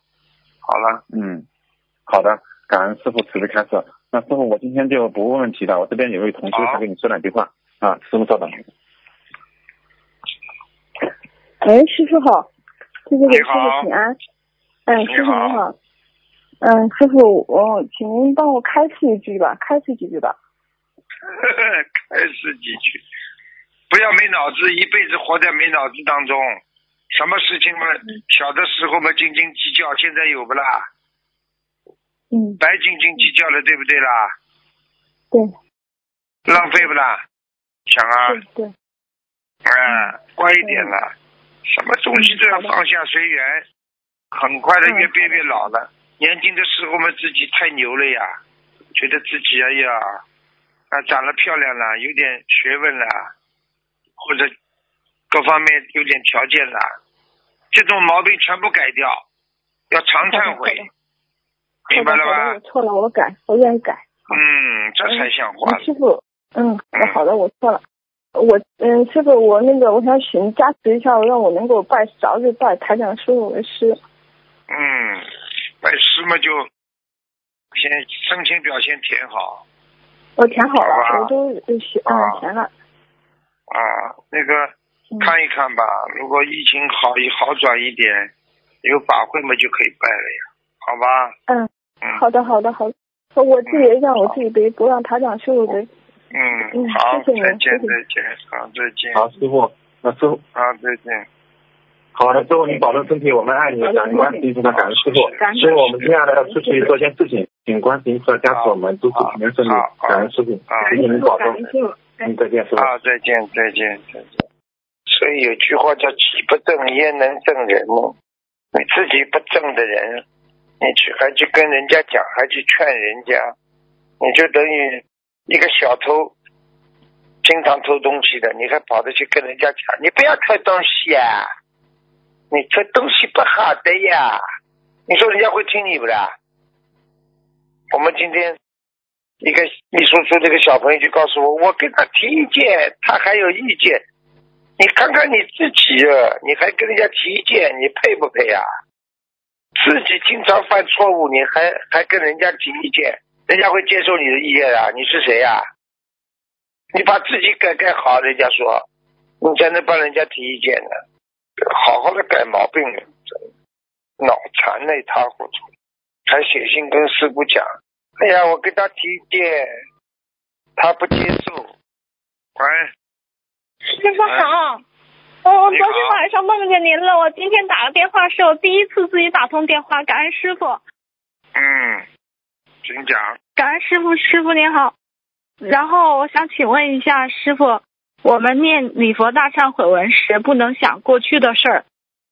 Speaker 2: 好了，
Speaker 6: 嗯，好的，感恩师傅慈悲开示。那师傅，我今天就不问问题了，我这边有位同修，
Speaker 2: 好
Speaker 6: 他跟你说两句话啊，师傅稍等。
Speaker 7: 哎，师傅好，这是给师
Speaker 2: 你好
Speaker 7: 傅请安。嗯，
Speaker 2: 你
Speaker 7: 师傅
Speaker 2: 好
Speaker 7: 你好。嗯，师傅，我请您帮我开示一句吧，开示几句吧。
Speaker 2: 开示几句，不要没脑子，一辈子活在没脑子当中。什么事情嘛，小的时候嘛斤斤计较，现在有不啦？
Speaker 7: 嗯，
Speaker 2: 白斤斤计较了，对不对啦？
Speaker 7: 对，
Speaker 2: 浪费不啦？想啊，
Speaker 7: 对对，
Speaker 2: 啊，乖一点了，什么东西都要放下随缘，很快的
Speaker 7: 嗯
Speaker 2: 越变越老了。年轻的时候嘛，自己太牛了呀，觉得自己哎呀，啊长得漂亮了，有点学问了，或者各方面有点条件了，这种毛病全部改掉，要常忏悔，明白了吧
Speaker 7: 我？错了，我改，我愿意改。
Speaker 2: 嗯，这才像话
Speaker 7: 嗯。师傅，嗯，我好的，我错了。我嗯，师傅，我那个我想请您加持一下，让我能够拜早日拜台长师傅为师。
Speaker 2: 嗯，拜师嘛就先申请表先填好
Speaker 7: 我填好了，我都嗯填了。
Speaker 2: 啊，那个
Speaker 7: 嗯
Speaker 2: 看一看吧。如果疫情好一好转一点，有法会嘛就可以拜了呀，好吧？
Speaker 7: 嗯，
Speaker 2: 嗯
Speaker 7: 好的好的好的，我自己也让我自己背，不让台长师傅背。
Speaker 2: 嗯，
Speaker 7: 嗯
Speaker 2: 好，
Speaker 7: 谢谢您
Speaker 2: 再见再见，好再见，
Speaker 6: 好，师傅，那师傅，
Speaker 2: 好再见。
Speaker 6: 好的，师傅您保重身体，我们爱你，感恩观世音菩萨，感恩师傅。
Speaker 7: 感恩
Speaker 6: 师傅，我们接下来要出去做件事情，请观世音菩萨加持我们，祝福平安顺利
Speaker 2: 好好，
Speaker 6: 感恩师傅，
Speaker 2: 好
Speaker 6: 谢谢您保重
Speaker 7: 感恩，师傅。
Speaker 6: 嗯，再见，师傅。
Speaker 2: 好，再见再见再见。所以有句话叫“己不正焉能正人”呢？你自己不正的人，你去还去跟人家讲，还去劝人家，你就等于一个小偷，经常偷东西的，你还跑着去跟人家讲，你不要偷东西啊、你偷东西不好的呀。你说人家会听你不啦？我们今天一个秘书处这个小朋友就告诉我，我给他提意见，他还有意见。你看看你自己，你还跟人家提意见，你配不配啊？自己经常犯错误，你还还跟人家提意见，人家会接受你的意见啊？你是谁呀、你把自己改改好，人家说你才能帮人家提意见呢。好好的改毛病，真脑残的一塌糊涂，还写信跟师傅讲，哎呀，我跟他提意见，他不接受。喂，
Speaker 4: 师傅好，哦，我昨天晚上梦见您了，我今天打个电话是我第一次自己打通电话，感恩师傅，
Speaker 2: 嗯，请讲。
Speaker 4: 感恩师傅，师傅您好。然后我想请问一下师傅，我们念礼佛大忏悔文时，不能想过去的事儿，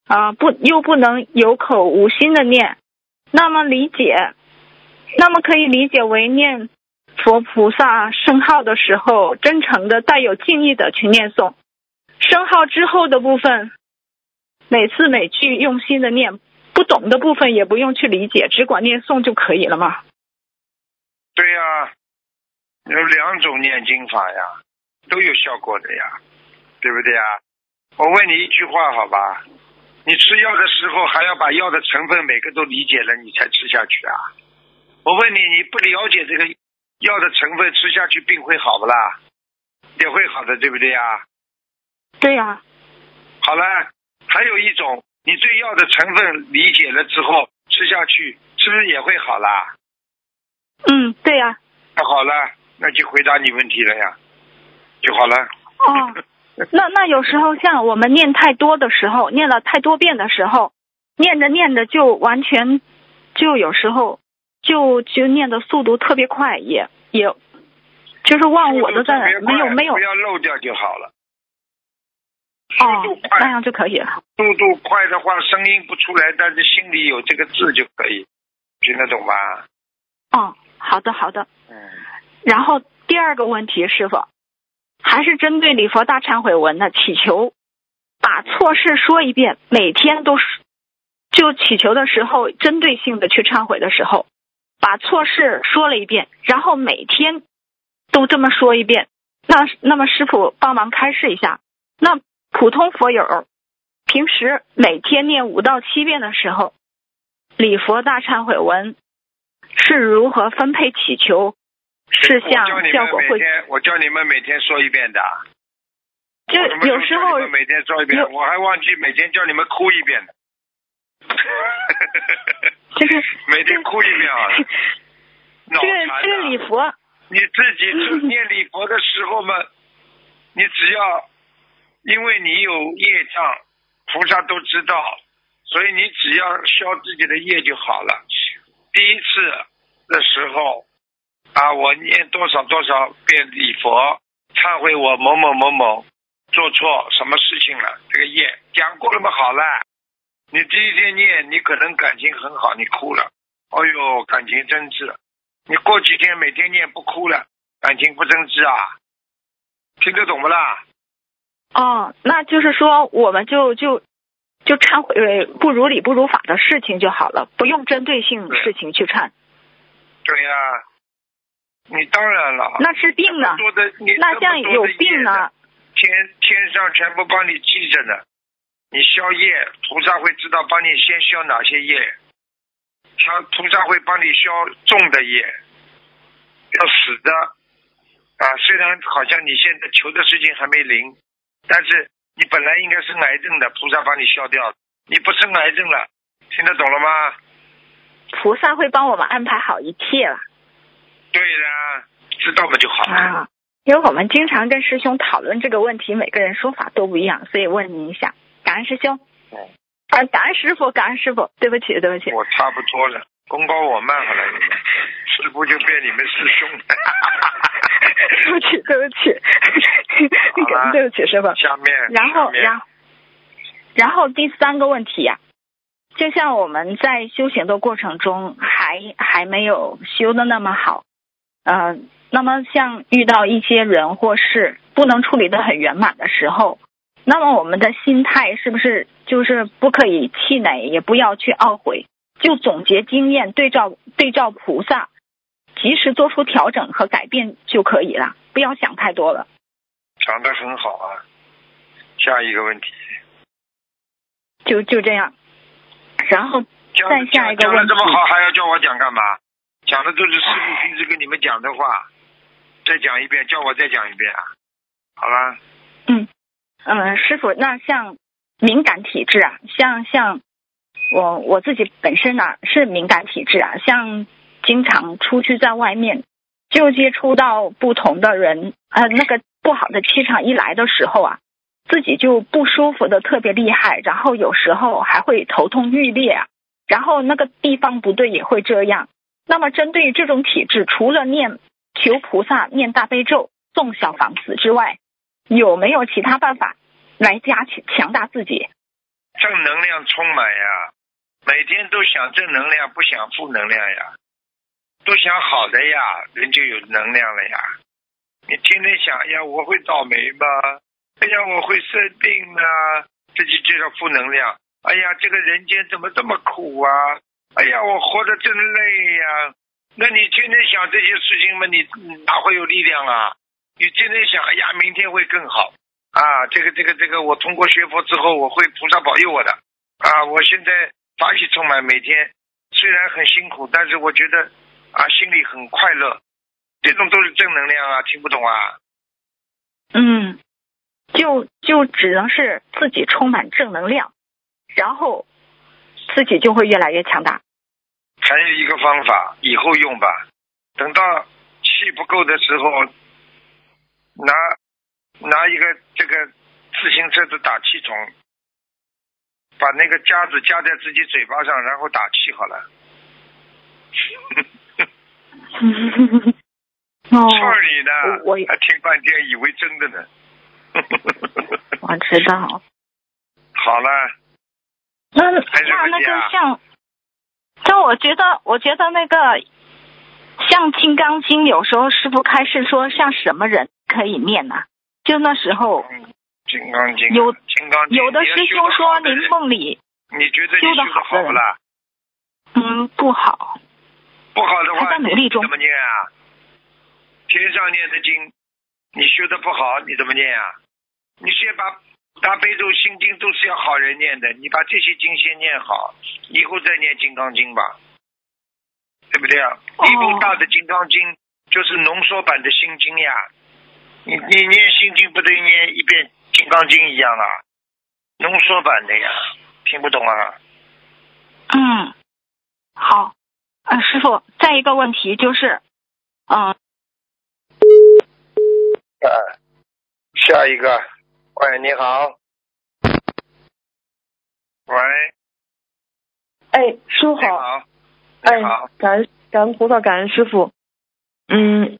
Speaker 4: 啊、不又不能有口无心的念，那么理解，那么可以理解为念佛菩萨圣号的时候，真诚的、带有敬意的去念诵。升号之后的部分，每次每句用心的念，不懂的部分也不用去理解，只管念诵就可以了吗？
Speaker 2: 对呀、有两种念经法呀，都有效果的呀，对不对呀？我问你一句话，好吧？你吃药的时候还要把药的成分每个都理解了，你才吃下去啊？我问你，你不了解这个药的成分，吃下去病会好不啦？也会好的，对不对呀？
Speaker 4: 对呀、
Speaker 2: 好了，还有一种，你对药的成分理解了之后，吃下去是不是也会好啦？
Speaker 4: 嗯，对呀、
Speaker 2: 那好了，那就回答你问题了呀，就好了。
Speaker 4: 哦，那那有时候像我们念太多的时候，念了太多遍的时候，念着念着就完全，就有时候就就念的速度特别快，也也，就是忘我的在没有没有
Speaker 2: 不要漏掉就好了。
Speaker 4: 哦
Speaker 2: 速度，快
Speaker 4: 那样就可以了。
Speaker 2: 速度快的话，声音不出来，但是心里有这个字就可以，听得懂吧？
Speaker 4: 哦，好的好的。
Speaker 2: 嗯，
Speaker 4: 然后第二个问题，师傅，还是针对礼佛大忏悔文的祈求，把错事说一遍，每天都是，就祈求的时候，针对性的去忏悔的时候，把错事说了一遍，然后每天都这么说一遍。那那么师傅帮忙开示一下，那普通佛友
Speaker 8: 平时每天念五到七遍的时候，礼佛大忏悔文是如何分配祈求事项效果会？
Speaker 2: 我叫你们每天说一遍的。
Speaker 8: 就有时候
Speaker 2: 每天说一遍，
Speaker 8: 有
Speaker 2: 我还忘记每天叫你们哭一遍的。
Speaker 8: 这个
Speaker 2: 每天哭一遍啊！脑
Speaker 8: 这个礼佛，
Speaker 2: 你自己 念礼佛的时候嘛，你只要因为你有业障，菩萨都知道，所以你只要消自己的业就好了。第一次的时候啊，我念多少多少遍礼佛，忏悔我某某某某做错什么事情了，这个业讲过了嘛，好了。你第一天念，你可能感情很好，你哭了，哎呦，感情真挚。你过几天每天念不哭了，感情不真挚啊？听得懂不啦？
Speaker 8: 哦，那就是说我们就就就忏悔不如理不如法的事情就好了，不用针对性事情去忏。
Speaker 2: 对呀、你当然了。
Speaker 8: 那是病呢？那像有病呢？
Speaker 2: 天天上全部帮你记着呢。你消业，菩萨会知道帮你先消哪些业，消菩萨会帮你消重的业，要死的啊。虽然好像你现在求的事情还没灵，但是你本来应该是癌症的，菩萨帮你消掉，你不生癌症了，听得懂了吗？
Speaker 8: 菩萨会帮我们安排好一切了
Speaker 2: 对的，知道不就好了。
Speaker 8: 啊。因为我们经常跟师兄讨论这个问题，每个人说法都不一样，所以问您一下。感恩师兄。
Speaker 2: 嗯
Speaker 8: 啊，感恩师傅，感恩师傅，对不起，对不起。
Speaker 2: 我差不多了，功高我慢好了，你们师傅就变你们师兄了。
Speaker 8: 对不起，对不起，对不起，师傅。
Speaker 2: 下面，
Speaker 8: 然后，然后，然后第三个问题呀、就像我们在修行的过程中还还没有修的那么好，呃，那么像遇到一些人或事不能处理的很圆满的时候，那么我们的心态是不是就是不可以气馁，也不要去懊悔，就总结经验，对照对照菩萨，及时做出调整和改变就可以了，不要想太多了。
Speaker 2: 讲的很好啊。下一个问题，
Speaker 8: 就就这样，然后再下一个
Speaker 2: 讲
Speaker 8: 问题
Speaker 2: 的这么好，还要叫我讲干嘛？讲的都是师傅平时跟你们讲的话，再讲一遍，叫我再讲一遍啊。好了，
Speaker 8: 嗯，嗯，师傅，那像敏感体质啊，像像我我自己本身啊是敏感体质啊，像经常出去在外面就接触到不同的人，呃，那个不好的气场一来的时候啊，自己就不舒服的特别厉害，然后有时候还会头痛欲裂啊，然后那个地方不对也会这样。那么针对于这种体质，除了念求菩萨、念大悲咒、送小房子之外，有没有其他办法来加强强大自己？
Speaker 2: 正能量充满呀，每天都想正能量，不想负能量呀，都想好的呀，人就有能量了呀。你天天想，哎呀，我会倒霉吗？哎呀，我会生病啊，这就叫负能量。哎呀，这个人间怎么这么苦啊？哎呀，我活得真累呀。那你天天想这些事情嘛，你哪会有力量啊？你天天想，哎呀，明天会更好啊！这个这个这个，我通过学佛之后，我会菩萨保佑我的啊！我现在法喜充满，每天虽然很辛苦，但是我觉得啊，心里很快乐。这种都是正能量啊，听不懂啊？
Speaker 8: 嗯，就就只能是自己充满正能量，然后自己就会越来越强大。
Speaker 2: 还有一个方法，以后用吧。等到气不够的时候，拿拿一个这个自行车的打气筒，把那个夹子夹在自己嘴巴上，然后打气好了。
Speaker 8: 哦，
Speaker 2: 劝你呢，
Speaker 8: 我我
Speaker 2: 还听半天以为真的呢。
Speaker 8: 我知道。
Speaker 2: 好了，
Speaker 8: 那那那
Speaker 2: 问题啊
Speaker 8: 个像，就我觉得，我觉得那个像《金刚经》，有时候师傅开示说，像什么人可以念呐、就那时候
Speaker 2: 嗯金刚经啊，
Speaker 8: 有
Speaker 2: 金刚经，
Speaker 8: 有的师兄说，您梦里
Speaker 2: 你觉得你
Speaker 8: 修
Speaker 2: 的
Speaker 8: 好
Speaker 2: 不啦？
Speaker 8: 嗯不好，
Speaker 2: 不好的话，
Speaker 8: 还在努力中
Speaker 2: 怎么念啊？天上念的经，你修的不好，你怎么念啊？你先把大悲咒、心经都是要好人念的，你把这些经先念好，以后再念金刚经吧，对不对啊？
Speaker 9: 哦
Speaker 2: 一部大的金刚经就是浓缩版的心经呀，你你念心经不对念一遍金刚经一样啊，浓缩版的呀，听不懂啊？
Speaker 8: 嗯，好，呃，师傅，再一个问题就是，嗯、
Speaker 2: 啊，下一个，喂，你好，喂，
Speaker 9: 哎，师傅
Speaker 2: 你
Speaker 9: 好，
Speaker 2: 好，
Speaker 9: 哎，，感恩感恩菩萨，感恩师傅。嗯，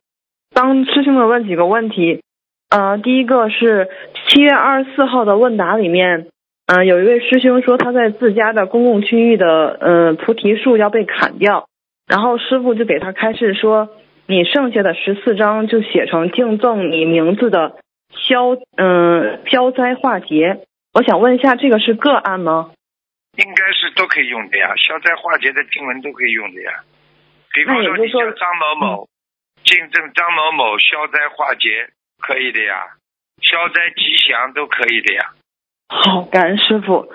Speaker 9: 帮师兄们问几个问题。呃，第一个是七月二十四号的问答里面，嗯、有一位师兄说他在自家的公共区域的呃菩提树要被砍掉，然后师傅就给他开示说，你剩下的十四章就写成敬赠你名字的消嗯、消灾化劫。我想问一下，这个是个案吗？
Speaker 2: 应该是都可以用的呀，消灾化劫的经文都可以用的呀。比方说你叫张某某，敬赠张某某消灾化解，可以的呀，消灾吉祥都可以的呀。
Speaker 9: 好，感恩师傅。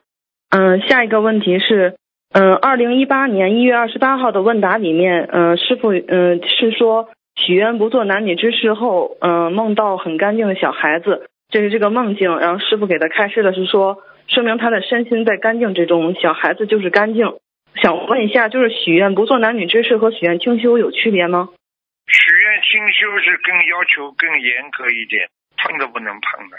Speaker 9: 嗯，下一个问题是，嗯，二零一八年一月二十八号的问答里面，嗯，师傅，嗯，是说许愿不做男女之事后，嗯，梦到很干净的小孩子，这是这个梦境。然后师傅给他开示的是说，说明他的身心在干净之中，小孩子就是干净。想问一下，就是许愿不做男女之事和许愿清修有区别吗？
Speaker 2: 许愿清修是更要求更严格一点，碰都不能碰的。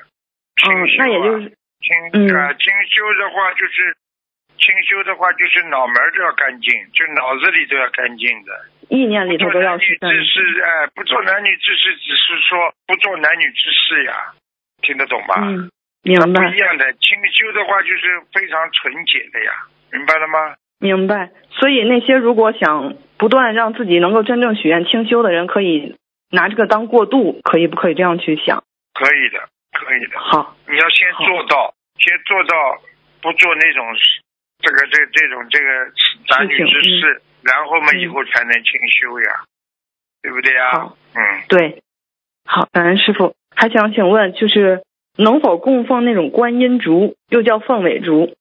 Speaker 2: 清
Speaker 9: 嗯，
Speaker 2: 修啊
Speaker 9: 那也就是，
Speaker 2: 清
Speaker 9: 嗯
Speaker 2: 啊，清修的话就是清修的话就是脑门都要干净，就脑子里都要干净的。
Speaker 9: 意念里头都要去干
Speaker 2: 之事，哎，不做男女之事，只是说不做男女之事呀，听得懂吧？
Speaker 9: 嗯，明
Speaker 2: 不
Speaker 9: 白
Speaker 2: 一。样的，清修的话就是非常纯洁的呀，明白了吗？
Speaker 9: 明白，所以那些如果想不断让自己能够真正许愿清修的人，可以拿这个当过渡，可以不可以这样去想？
Speaker 2: 可以的，可以的。
Speaker 9: 好，
Speaker 2: 你要先做到，先做到不做那种这个这这种这个男女之事，然后嘛
Speaker 9: 嗯
Speaker 2: 以后才能清修呀，对不对呀？
Speaker 9: 好，
Speaker 2: 嗯，
Speaker 9: 对，好，感恩师傅。还想请问，就是能否供奉那种观音竹，又叫凤尾竹，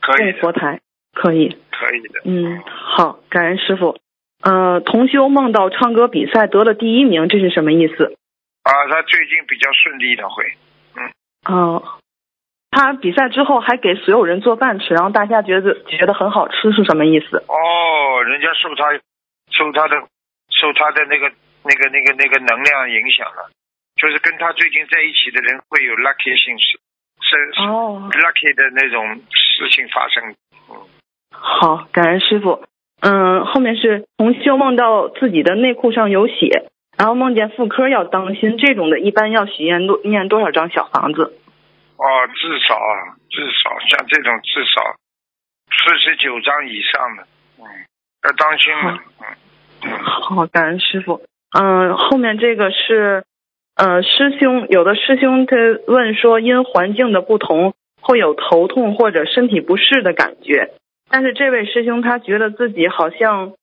Speaker 2: 可以的，
Speaker 9: 供佛台？可以。
Speaker 2: 可以的。
Speaker 9: 嗯，好，感恩师傅。呃，同修梦到唱歌比赛得了第一名，这是什么意思？
Speaker 2: 啊，他最近比较顺利的会，嗯
Speaker 9: 哦、他比赛之后还给所有人做饭吃，然后大家觉得觉得很好吃，是什么意思？
Speaker 2: 哦，人家受他受他的受他的那个那个那个那个能量影响了，就是跟他最近在一起的人会有 lucky 性是是是
Speaker 9: 哦
Speaker 2: ，lucky 的那种事情发生。嗯，
Speaker 9: 好，感恩师傅。嗯，后面是同修梦到自己的内裤上有血，然后梦见妇科要当心，这种的一般要许愿多念多少张小房子？
Speaker 2: 哦，至少啊，至少像这种至少四十九张以上的，嗯，要当心了，嗯嗯，
Speaker 9: 好，感恩师傅。嗯，后面这个是，呃，师兄有的师兄他问说，因环境的不同，会有头痛或者身体不适的感觉，但是这位师兄他觉得自己好像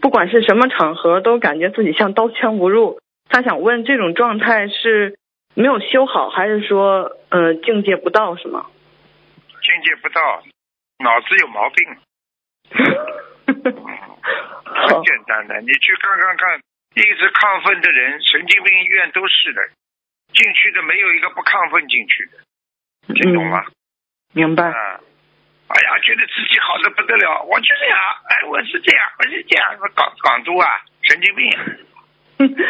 Speaker 9: 不管是什么场合，都感觉自己像刀枪不入。他想问，这种状态是没有修好，还是说，呃，境界不到，是吗？
Speaker 2: 境界不到，脑子有毛病。很，简单的，你去看看看，一直亢奋的人，神经病医院都是的，进去的没有一个不亢奋进去的，听懂吗？
Speaker 9: 嗯明白。
Speaker 2: 啊，哎呀，觉得自己好的不得了，我就这样，哎，我是这样，我是这样，港港督啊，神经病。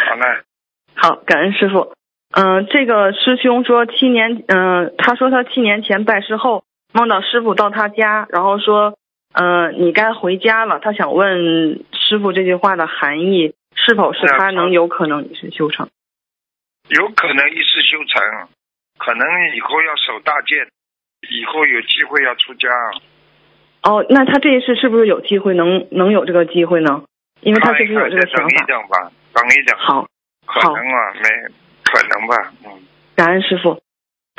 Speaker 2: 好了，
Speaker 9: 好，感恩师傅。嗯、这个师兄说七年，嗯、他说他七年前拜师后梦到师傅到他家，然后说，嗯、你该回家了。他想问师傅这句话的含义，是否是他能有可能是修成？
Speaker 2: 有可能一世修成，可能以后要守大戒，以后有机会要出家。
Speaker 9: 哦，那他这一世是不是有机会能能有这个机会呢？因为他确实有这个
Speaker 2: 再等一
Speaker 9: 想法。
Speaker 2: 等吧，等一等，
Speaker 9: 好，
Speaker 2: 可能啊，没可能吧，嗯。
Speaker 9: 感恩师傅。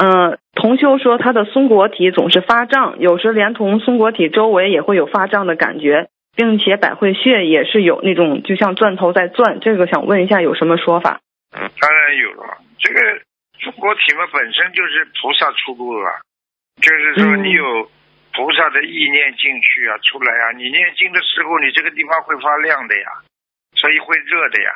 Speaker 9: 嗯、同修说他的松果体总是发胀，有时连同松果体周围也会有发胀的感觉，并且百会穴也是有那种就像钻头在钻。这个想问一下有什么说法？
Speaker 2: 当然有了，这个松果体嘛本身就是菩萨出路啊，就是说
Speaker 9: 嗯
Speaker 2: 你有菩萨的意念进去啊，出来啊，你念经的时候，你这个地方会发亮的呀，所以会热的呀。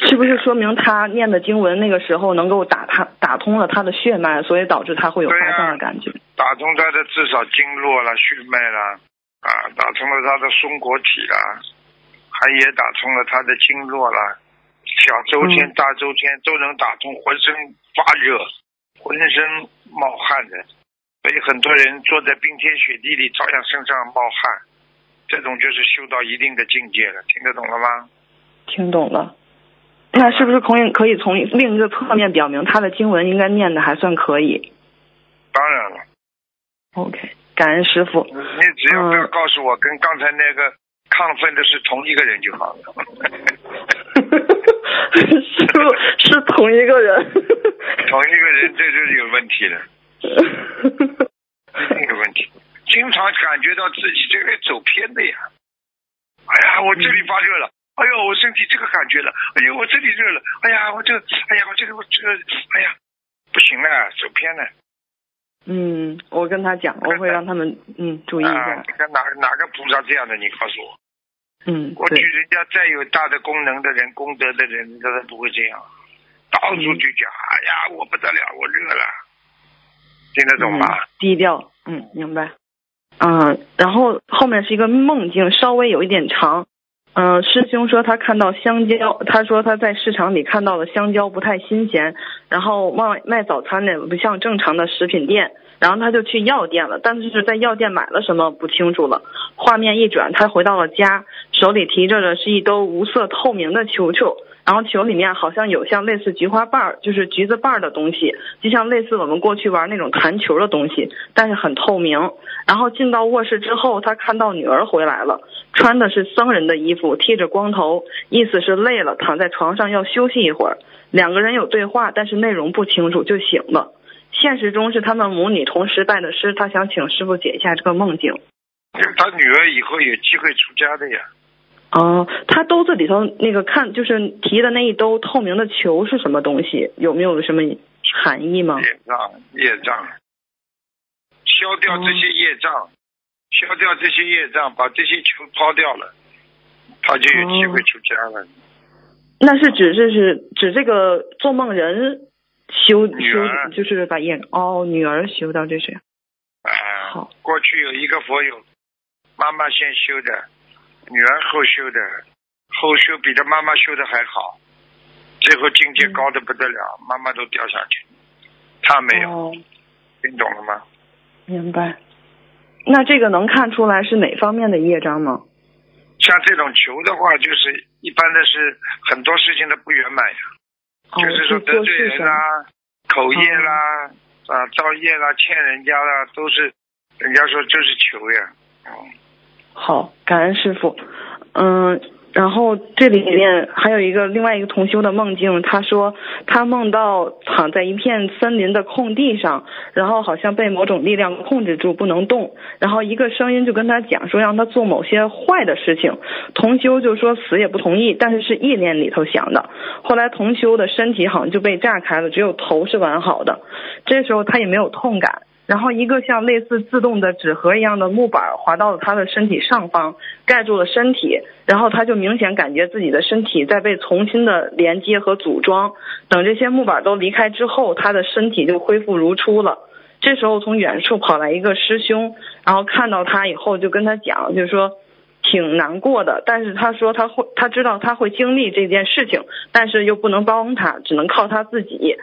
Speaker 9: 是不是说明他念的经文那个时候能够打他打通了他的血脉，所以导致他会有发胀的感觉？
Speaker 2: 打通他的至少经络了、血脉了，啊，打通了他的松果体了，还也打通了他的经络了，小周天、
Speaker 9: 嗯。
Speaker 2: 大周天都能打通，浑身发热，浑身冒汗的，所以很多人坐在冰天雪地里照样身上冒汗，这种就是修到一定的境界了，听得懂了吗？
Speaker 9: 听懂了。那是不是可以可以从另一个侧面表明他的经文应该念的还算可以
Speaker 2: 当然了
Speaker 9: ，？OK，感恩师傅。
Speaker 2: 你只要不要
Speaker 9: 嗯
Speaker 2: 告诉我跟刚才那个亢奋的是同一个人就好了。
Speaker 9: 师傅是同一个人。
Speaker 2: 同一个人，这就是有问题了，一定有问题。经常感觉到自己这个走偏的呀。哎呀，我这里发热了，哎呦，我身体这个感觉了，哎呦，我这里热了，哎呀，我这，哎呀，我这个，我这个，哎呀，不行了，走偏了。
Speaker 9: 嗯，我跟他讲，我会让他们嗯注意一
Speaker 2: 啊
Speaker 9: 下。，
Speaker 2: 你看哪哪个菩萨这样的？你告诉我，
Speaker 9: 嗯，
Speaker 2: 过去，人家再有大的功能的人、功德的人，他都不会这样，到处去讲，哎呀，我不得了，我热了，听得懂吗？
Speaker 9: 嗯？低调，嗯，明白。嗯，然后后面是一个梦境，稍微有一点长。嗯，师兄说他看到香蕉，他说他在市场里看到的香蕉不太新鲜，然后卖卖早餐的不像正常的食品店，然后他就去药店了，但是在药店买了什么不清楚了。画面一转，他回到了家，手里提着的是一兜无色透明的球球，然后球里面好像有像类似菊花瓣儿，就是橘子瓣儿的东西，就像类似我们过去玩那种弹球的东西，但是很透明。然后进到卧室之后，他看到女儿回来了，穿的是僧人的衣服，剃着光头，意思是累了，躺在床上要休息一会儿。两个人有对话，但是内容不清楚，就醒了。现实中是他们母女同时拜的师，他想请师傅解一下这个梦境。
Speaker 2: 他女儿以后有机会出家的呀。
Speaker 9: 哦，他兜子里头那个看就是提的那一兜透明的球是什么东西？有没有什么含义吗？
Speaker 2: 业障，业障，消掉这些业障，消掉这些业障，把这些球抛掉了，他就有机会出家了。
Speaker 9: 那是指这是指这个做梦人修
Speaker 2: 女儿
Speaker 9: 修，就是把业哦女儿修到这是
Speaker 2: 啊、
Speaker 9: 好
Speaker 2: 过去有一个佛友，妈妈先修的，女儿后修的，后修比她妈妈修的还好，最后境界高的不得了，妈妈都掉下去，她没有，
Speaker 9: 哦，
Speaker 2: 听懂了吗？
Speaker 9: 明白。那这个能看出来是哪方面的业障吗？
Speaker 2: 像这种求的话，就是一般的是很多事情的不圆满呀。
Speaker 9: 哦，
Speaker 2: 就是说得罪人啦、口业啦、啊造业啦、欠人家啦，都是人家说就是求呀。嗯，
Speaker 9: 好，感恩师傅。嗯，然后这里面还有一个另外一个同修的梦境，他说他梦到躺在一片森林的空地上，然后好像被某种力量控制住不能动，然后一个声音就跟他讲说让他做某些坏的事情，同修就说死也不同意，但是是意念里头想的。后来同修的身体好像就被炸开了，只有头是完好的，这时候他也没有痛感。然后一个像类似自动的纸盒一样的木板滑到了他的身体上方，盖住了身体，然后他就明显感觉自己的身体在被重新的连接和组装。等这些木板都离开之后，他的身体就恢复如初了。这时候从远处跑来一个师兄，然后看到他以后就跟他讲，就是说挺难过的，但是他说他会，他知道他会经历这件事情，但是又不能帮他，只能靠他自己。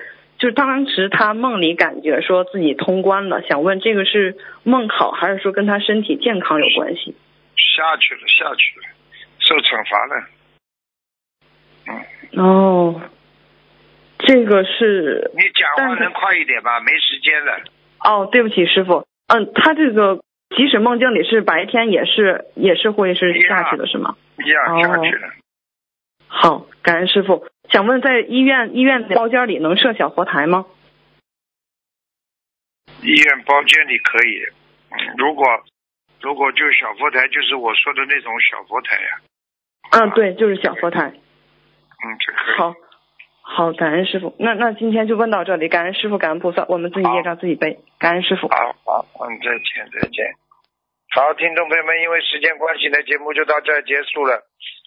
Speaker 9: 就是当时他梦里感觉说自己通关了，想问这个是梦好还是说跟他身体健康有关系？
Speaker 2: 下去了，下去了，受惩罚了。嗯，
Speaker 9: 哦，这个是
Speaker 2: 你讲话能快一点吧？没时间了。
Speaker 9: 哦，对不起师傅，嗯，他这个即使梦境里是白天，也是也是会是下去的是吗？
Speaker 2: 一样
Speaker 9: 哦
Speaker 2: 下去了。
Speaker 9: 好，感恩师傅。想问，在医院医院包间里能设小佛台吗？
Speaker 2: 医院包间里可以，如果如果就小佛台，就是我说的那种小佛台呀、
Speaker 9: 嗯，对，就是小佛台。
Speaker 2: 嗯，这可以。
Speaker 9: 好，好，感恩师傅。那那今天就问到这里，感恩师傅，感恩菩萨，我们自己业障自己背，感恩师傅。
Speaker 2: 好好，嗯，再见，再见。好，听众朋友们，因为时间关系呢，节目就到这儿结束了。